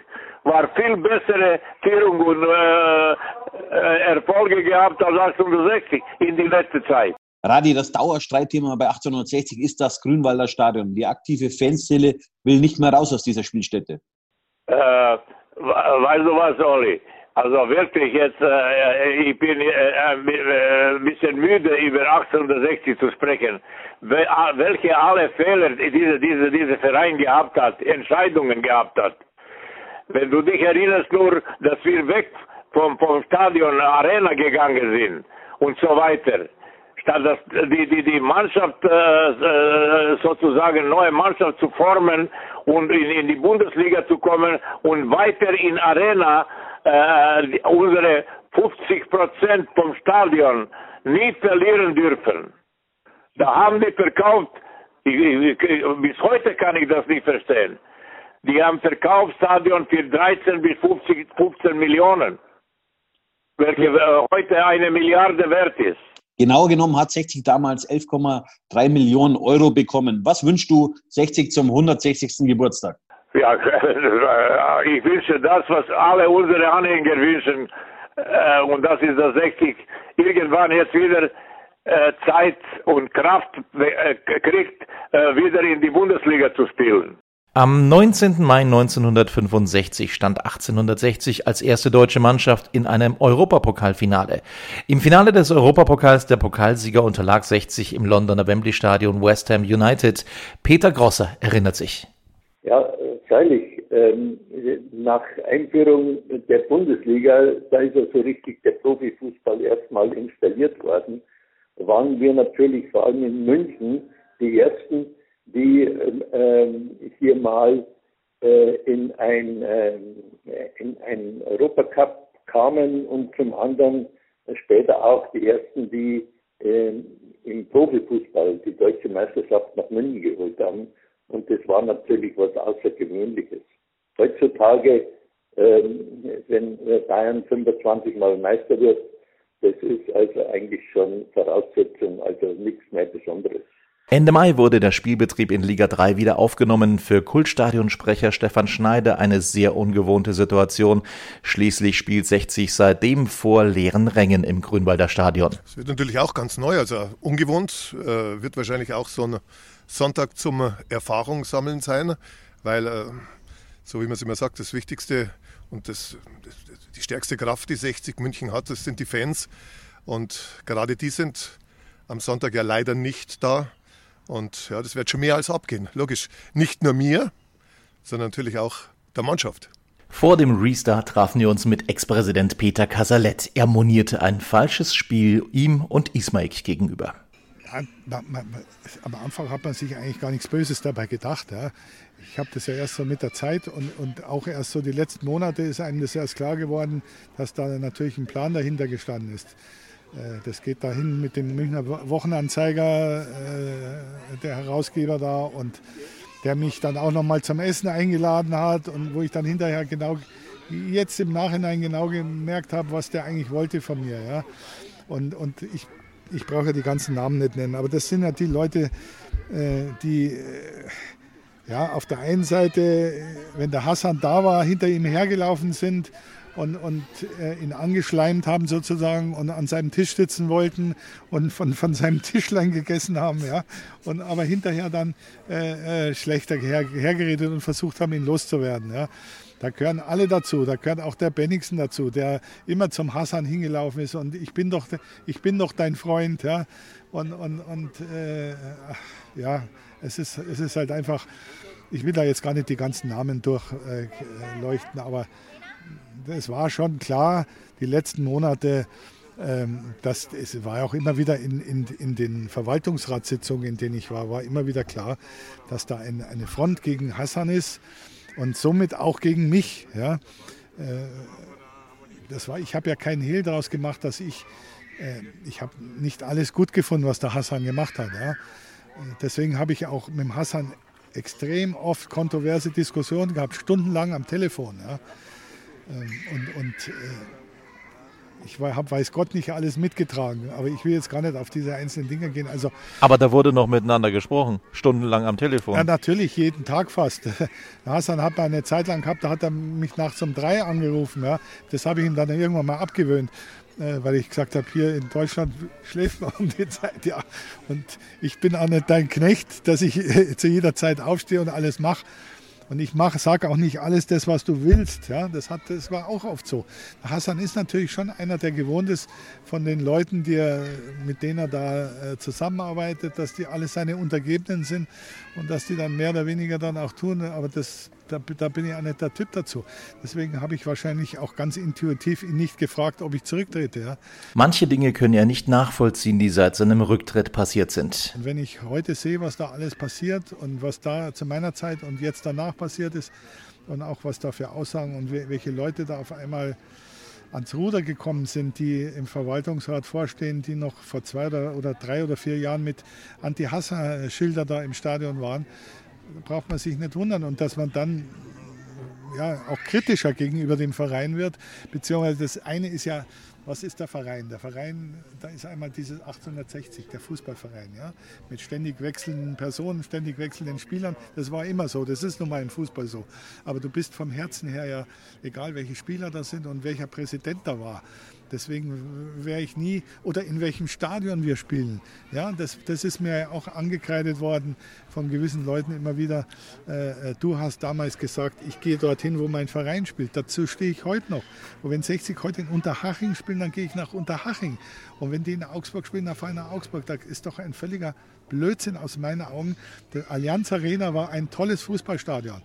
war viel bessere Führung und äh, äh, Erfolge gehabt als 1860 in die letzte Zeit. Radi, das Dauerstreitthema bei 1860 ist das Grünwalder Stadion. Die aktive Fanszene will nicht mehr raus aus dieser Spielstätte. Äh, weißt du was, Olli? Also wirklich jetzt, äh, ich bin äh, ein äh, bisschen müde über 1860 zu sprechen. Welche alle Fehler diese, diese, diese Verein gehabt hat, Entscheidungen gehabt hat. Wenn du dich erinnerst nur, dass wir weg vom, vom Stadion Arena gegangen sind und so weiter. Statt dass die, die, die Mannschaft äh, sozusagen neue Mannschaft zu formen und in, in die Bundesliga zu kommen und weiter in Arena äh, unsere 50 Prozent vom Stadion nie verlieren dürfen. Da haben die verkauft, ich, ich, bis heute kann ich das nicht verstehen. Die haben verkauft Stadion für 13 bis 50, 15 Millionen, welche äh, heute eine Milliarde wert ist. Genau genommen hat 60 damals 11,3 Millionen Euro bekommen. Was wünschst du 60 zum 160. Geburtstag? Ja, ich wünsche das, was alle unsere Anhänger wünschen. Äh, und das ist das 60. Irgendwann jetzt wieder äh, Zeit und Kraft äh, kriegt, wieder in die Bundesliga zu spielen. Am 19. Mai 1965 stand 1860 als erste deutsche Mannschaft in einem Europapokalfinale. Im Finale des Europapokals der Pokalsieger unterlag 60 im Londoner Wembley Stadion West Ham United. Peter Grosser erinnert sich. Ja, freilich. Ähm, nach Einführung der Bundesliga, da ist ja so richtig der Profifußball erstmal installiert worden, waren wir natürlich vor allem in München die Ersten, die ähm, hier mal äh, in ein, äh, in ein Europacup kamen und zum anderen später auch die Ersten, die äh, im Profifußball die deutsche Meisterschaft nach München geholt haben. Und das war natürlich was Außergewöhnliches. Heutzutage, ähm, wenn Bayern 25 Mal Meister wird, das ist also eigentlich schon Voraussetzung, also nichts mehr Besonderes. Ende Mai wurde der Spielbetrieb in Liga 3 wieder aufgenommen. Für Kultstadionsprecher Stefan Schneider eine sehr ungewohnte Situation. Schließlich spielt 60 seitdem vor leeren Rängen im Grünwalder Stadion. Es wird natürlich auch ganz neu, also ungewohnt. Äh, wird wahrscheinlich auch so ein Sonntag zum Erfahrung sammeln sein, weil, äh, so wie man es immer sagt, das Wichtigste und das, die stärkste Kraft, die 60 München hat, das sind die Fans. Und gerade die sind am Sonntag ja leider nicht da. Und ja, das wird schon mehr als abgehen. Logisch, nicht nur mir, sondern natürlich auch der Mannschaft. Vor dem Restart trafen wir uns mit Ex-Präsident Peter Casalet. Er monierte ein falsches Spiel ihm und Ismaik gegenüber. Ja, man, man, am Anfang hat man sich eigentlich gar nichts Böses dabei gedacht. Ja. Ich habe das ja erst so mit der Zeit und, und auch erst so die letzten Monate ist einem das erst klar geworden, dass da natürlich ein Plan dahinter gestanden ist. Äh, das geht dahin mit dem Münchner Wochenanzeiger, äh, der Herausgeber da und der mich dann auch noch mal zum Essen eingeladen hat und wo ich dann hinterher genau jetzt im Nachhinein genau gemerkt habe, was der eigentlich wollte von mir. Ja. Und, und ich, ich brauche ja die ganzen Namen nicht nennen, aber das sind ja die Leute, äh, die ja, auf der einen Seite, wenn der Hassan da war, hinter ihm hergelaufen sind und, und äh, ihn angeschleimt haben sozusagen und an seinem Tisch sitzen wollten und von, von seinem Tischlein gegessen haben, ja, und aber hinterher dann äh, äh, schlechter her, hergeredet und versucht haben, ihn loszuwerden, ja. Da gehören alle dazu, da gehört auch der Bennigsen dazu, der immer zum Hassan hingelaufen ist und ich bin doch, ich bin doch dein Freund, ja. Und, und, und äh, ja, es ist, es ist halt einfach, ich will da jetzt gar nicht die ganzen Namen durchleuchten, aber es war schon klar, die letzten Monate, ähm, das, es war auch immer wieder in, in, in den Verwaltungsratssitzungen, in denen ich war, war immer wieder klar, dass da ein, eine Front gegen Hassan ist und somit auch gegen mich. Ja. Äh, das war, ich habe ja keinen Hehl daraus gemacht, dass ich, äh, ich habe nicht alles gut gefunden, was der Hassan gemacht hat. Ja. Deswegen habe ich auch mit dem Hassan extrem oft kontroverse Diskussionen gehabt, stundenlang am Telefon. Ja. Ähm, und, und äh, ich habe, weiß Gott, nicht alles mitgetragen, aber ich will jetzt gar nicht auf diese einzelnen Dinge gehen. Also, aber da wurde noch miteinander gesprochen, stundenlang am Telefon. Ja, natürlich, jeden Tag fast. Hassan hat eine Zeit lang gehabt, da hat er mich nachts um drei angerufen. Ja. Das habe ich ihm dann irgendwann mal abgewöhnt, äh, weil ich gesagt habe, hier in Deutschland schläft man um die Zeit. Ja. Und ich bin auch nicht dein Knecht, dass ich zu jeder Zeit aufstehe und alles mache. Und ich sage auch nicht alles das, was du willst. Ja, das, hat, das war auch oft so. Hassan ist natürlich schon einer, der gewohnt ist von den Leuten, die er, mit denen er da äh, zusammenarbeitet, dass die alle seine Untergebenen sind und dass die dann mehr oder weniger dann auch tun. Aber das, da, da bin ich auch nicht der Typ dazu. Deswegen habe ich wahrscheinlich auch ganz intuitiv ihn nicht gefragt, ob ich zurücktrete. Ja. Manche Dinge können er nicht nachvollziehen, die seit seinem Rücktritt passiert sind. Und wenn ich heute sehe, was da alles passiert und was da zu meiner Zeit und jetzt danach passiert ist und auch was da für Aussagen und welche Leute da auf einmal ans Ruder gekommen sind, die im Verwaltungsrat vorstehen, die noch vor zwei oder, drei oder vier Jahren mit Anti-Hassan-Schilder da im Stadion waren, braucht man sich nicht wundern. Und dass man dann ja, auch kritischer gegenüber dem Verein wird, beziehungsweise das eine ist ja was ist der Verein? Der Verein, da ist einmal dieses 1860, der Fußballverein, ja, mit ständig wechselnden Personen, ständig wechselnden Spielern. Das war immer so, das ist nun mal im Fußball so. Aber du bist vom Herzen her ja, egal welche Spieler da sind und welcher Präsident da war, Deswegen wäre ich nie, oder in welchem Stadion wir spielen. Ja, das, das ist mir auch angekreidet worden von gewissen Leuten immer wieder. Äh, du hast damals gesagt, ich gehe dorthin, wo mein Verein spielt. Dazu stehe ich heute noch. Und wenn 60 heute in Unterhaching spielen, dann gehe ich nach Unterhaching. Und wenn die in Augsburg spielen, dann fahre ich nach Augsburg. Da ist doch ein völliger Blödsinn aus meinen Augen. Der Allianz Arena war ein tolles Fußballstadion.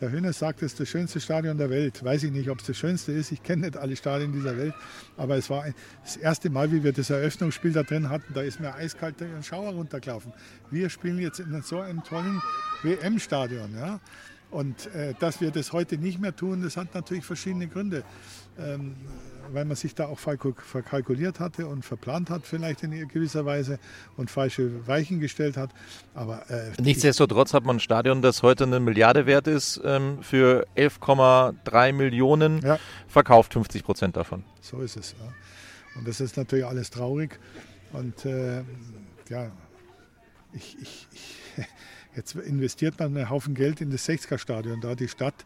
Der Hönes sagt, es ist das schönste Stadion der Welt. Weiß ich nicht, ob es das schönste ist. Ich kenne nicht alle Stadien dieser Welt. Aber es war das erste Mal, wie wir das Eröffnungsspiel da drin hatten. Da ist mir eiskalt der Schauer runtergelaufen. Wir spielen jetzt in so einem tollen WM-Stadion. Ja? Und äh, dass wir das heute nicht mehr tun, das hat natürlich verschiedene Gründe. Ähm, weil man sich da auch verkalkuliert hatte und verplant hat, vielleicht in gewisser Weise und falsche Weichen gestellt hat. Aber äh, nichtsdestotrotz hat man ein Stadion, das heute eine Milliarde wert ist, ähm, für 11,3 Millionen ja. verkauft 50 Prozent davon. So ist es. Ja. Und das ist natürlich alles traurig. Und äh, ja, ich, ich, ich, jetzt investiert man einen Haufen Geld in das 60er-Stadion, da die Stadt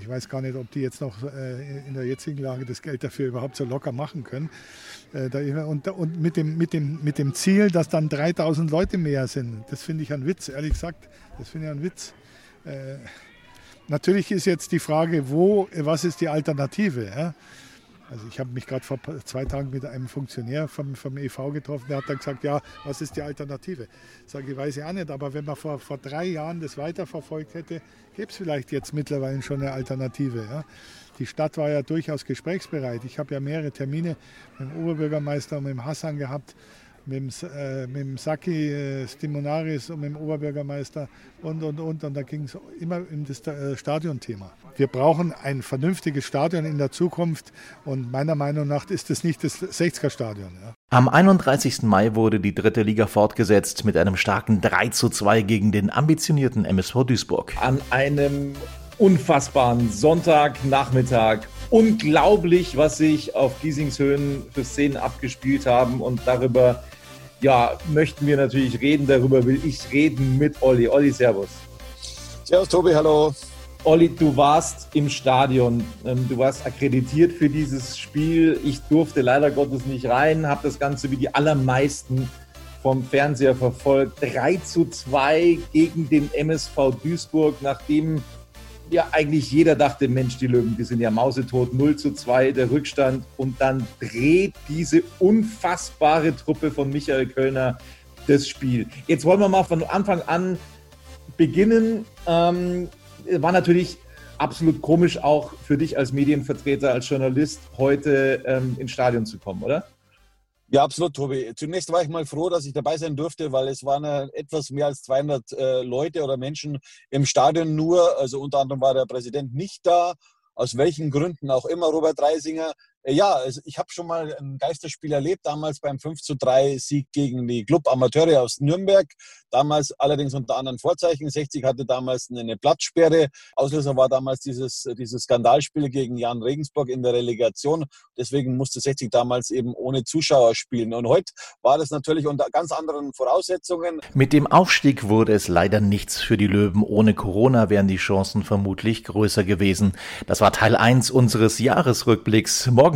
ich weiß gar nicht, ob die jetzt noch äh, in der jetzigen Lage das Geld dafür überhaupt so locker machen können. Äh, und, und mit, dem, mit, dem, mit dem Ziel, dass dann 3000 Leute mehr sind, das finde ich ein Witz, ehrlich gesagt. Das finde ich ein Witz. Äh, natürlich ist jetzt die Frage, wo, was ist die Alternative? Ja? Also ich habe mich gerade vor zwei Tagen mit einem Funktionär vom, vom EV getroffen, der hat dann gesagt, ja, was ist die Alternative? Sage ich, weiß ich auch nicht, aber wenn man vor, vor drei Jahren das weiterverfolgt hätte, gäbe es vielleicht jetzt mittlerweile schon eine Alternative. Ja? Die Stadt war ja durchaus gesprächsbereit. Ich habe ja mehrere Termine mit dem Oberbürgermeister und mit dem Hassan gehabt mit dem, äh, mit dem Saki äh, Stimonaris und mit dem Oberbürgermeister und, und, und. Und da ging es immer um das äh, Stadionthema. Wir brauchen ein vernünftiges Stadion in der Zukunft und meiner Meinung nach ist es nicht das 60er-Stadion. Ja. Am 31. Mai wurde die dritte Liga fortgesetzt mit einem starken 3 zu 2 gegen den ambitionierten MSV Duisburg. An einem unfassbaren Sonntagnachmittag unglaublich, was sich auf Giesingshöhen für Szenen abgespielt haben und darüber ja, möchten wir natürlich reden. Darüber will ich reden mit Olli. Olli, Servus. Servus, Tobi, hallo. Olli, du warst im Stadion. Ähm, du warst akkreditiert für dieses Spiel. Ich durfte leider Gottes nicht rein, habe das Ganze wie die allermeisten vom Fernseher verfolgt. 3 zu 2 gegen den MSV Duisburg, nachdem ja eigentlich jeder dachte, Mensch, die Löwen, die sind ja mausetot, 0 zu 2 der Rückstand und dann dreht diese unfassbare Truppe von Michael Kölner das Spiel. Jetzt wollen wir mal von Anfang an beginnen. Ähm, war natürlich absolut komisch auch für dich als Medienvertreter, als Journalist heute ähm, ins Stadion zu kommen, oder? Ja, absolut, Tobi. Zunächst war ich mal froh, dass ich dabei sein durfte, weil es waren etwas mehr als 200 äh, Leute oder Menschen im Stadion nur. Also unter anderem war der Präsident nicht da, aus welchen Gründen auch immer, Robert Reisinger. Ja, also ich habe schon mal ein Geisterspiel erlebt, damals beim 5 zu 3 Sieg gegen die Club Amateure aus Nürnberg. Damals allerdings unter anderen Vorzeichen. 60 hatte damals eine Platzsperre. Auslöser war damals dieses, dieses Skandalspiel gegen Jan Regensburg in der Relegation. Deswegen musste 60 damals eben ohne Zuschauer spielen. Und heute war das natürlich unter ganz anderen Voraussetzungen. Mit dem Aufstieg wurde es leider nichts für die Löwen. Ohne Corona wären die Chancen vermutlich größer gewesen. Das war Teil 1 unseres Jahresrückblicks. Morgen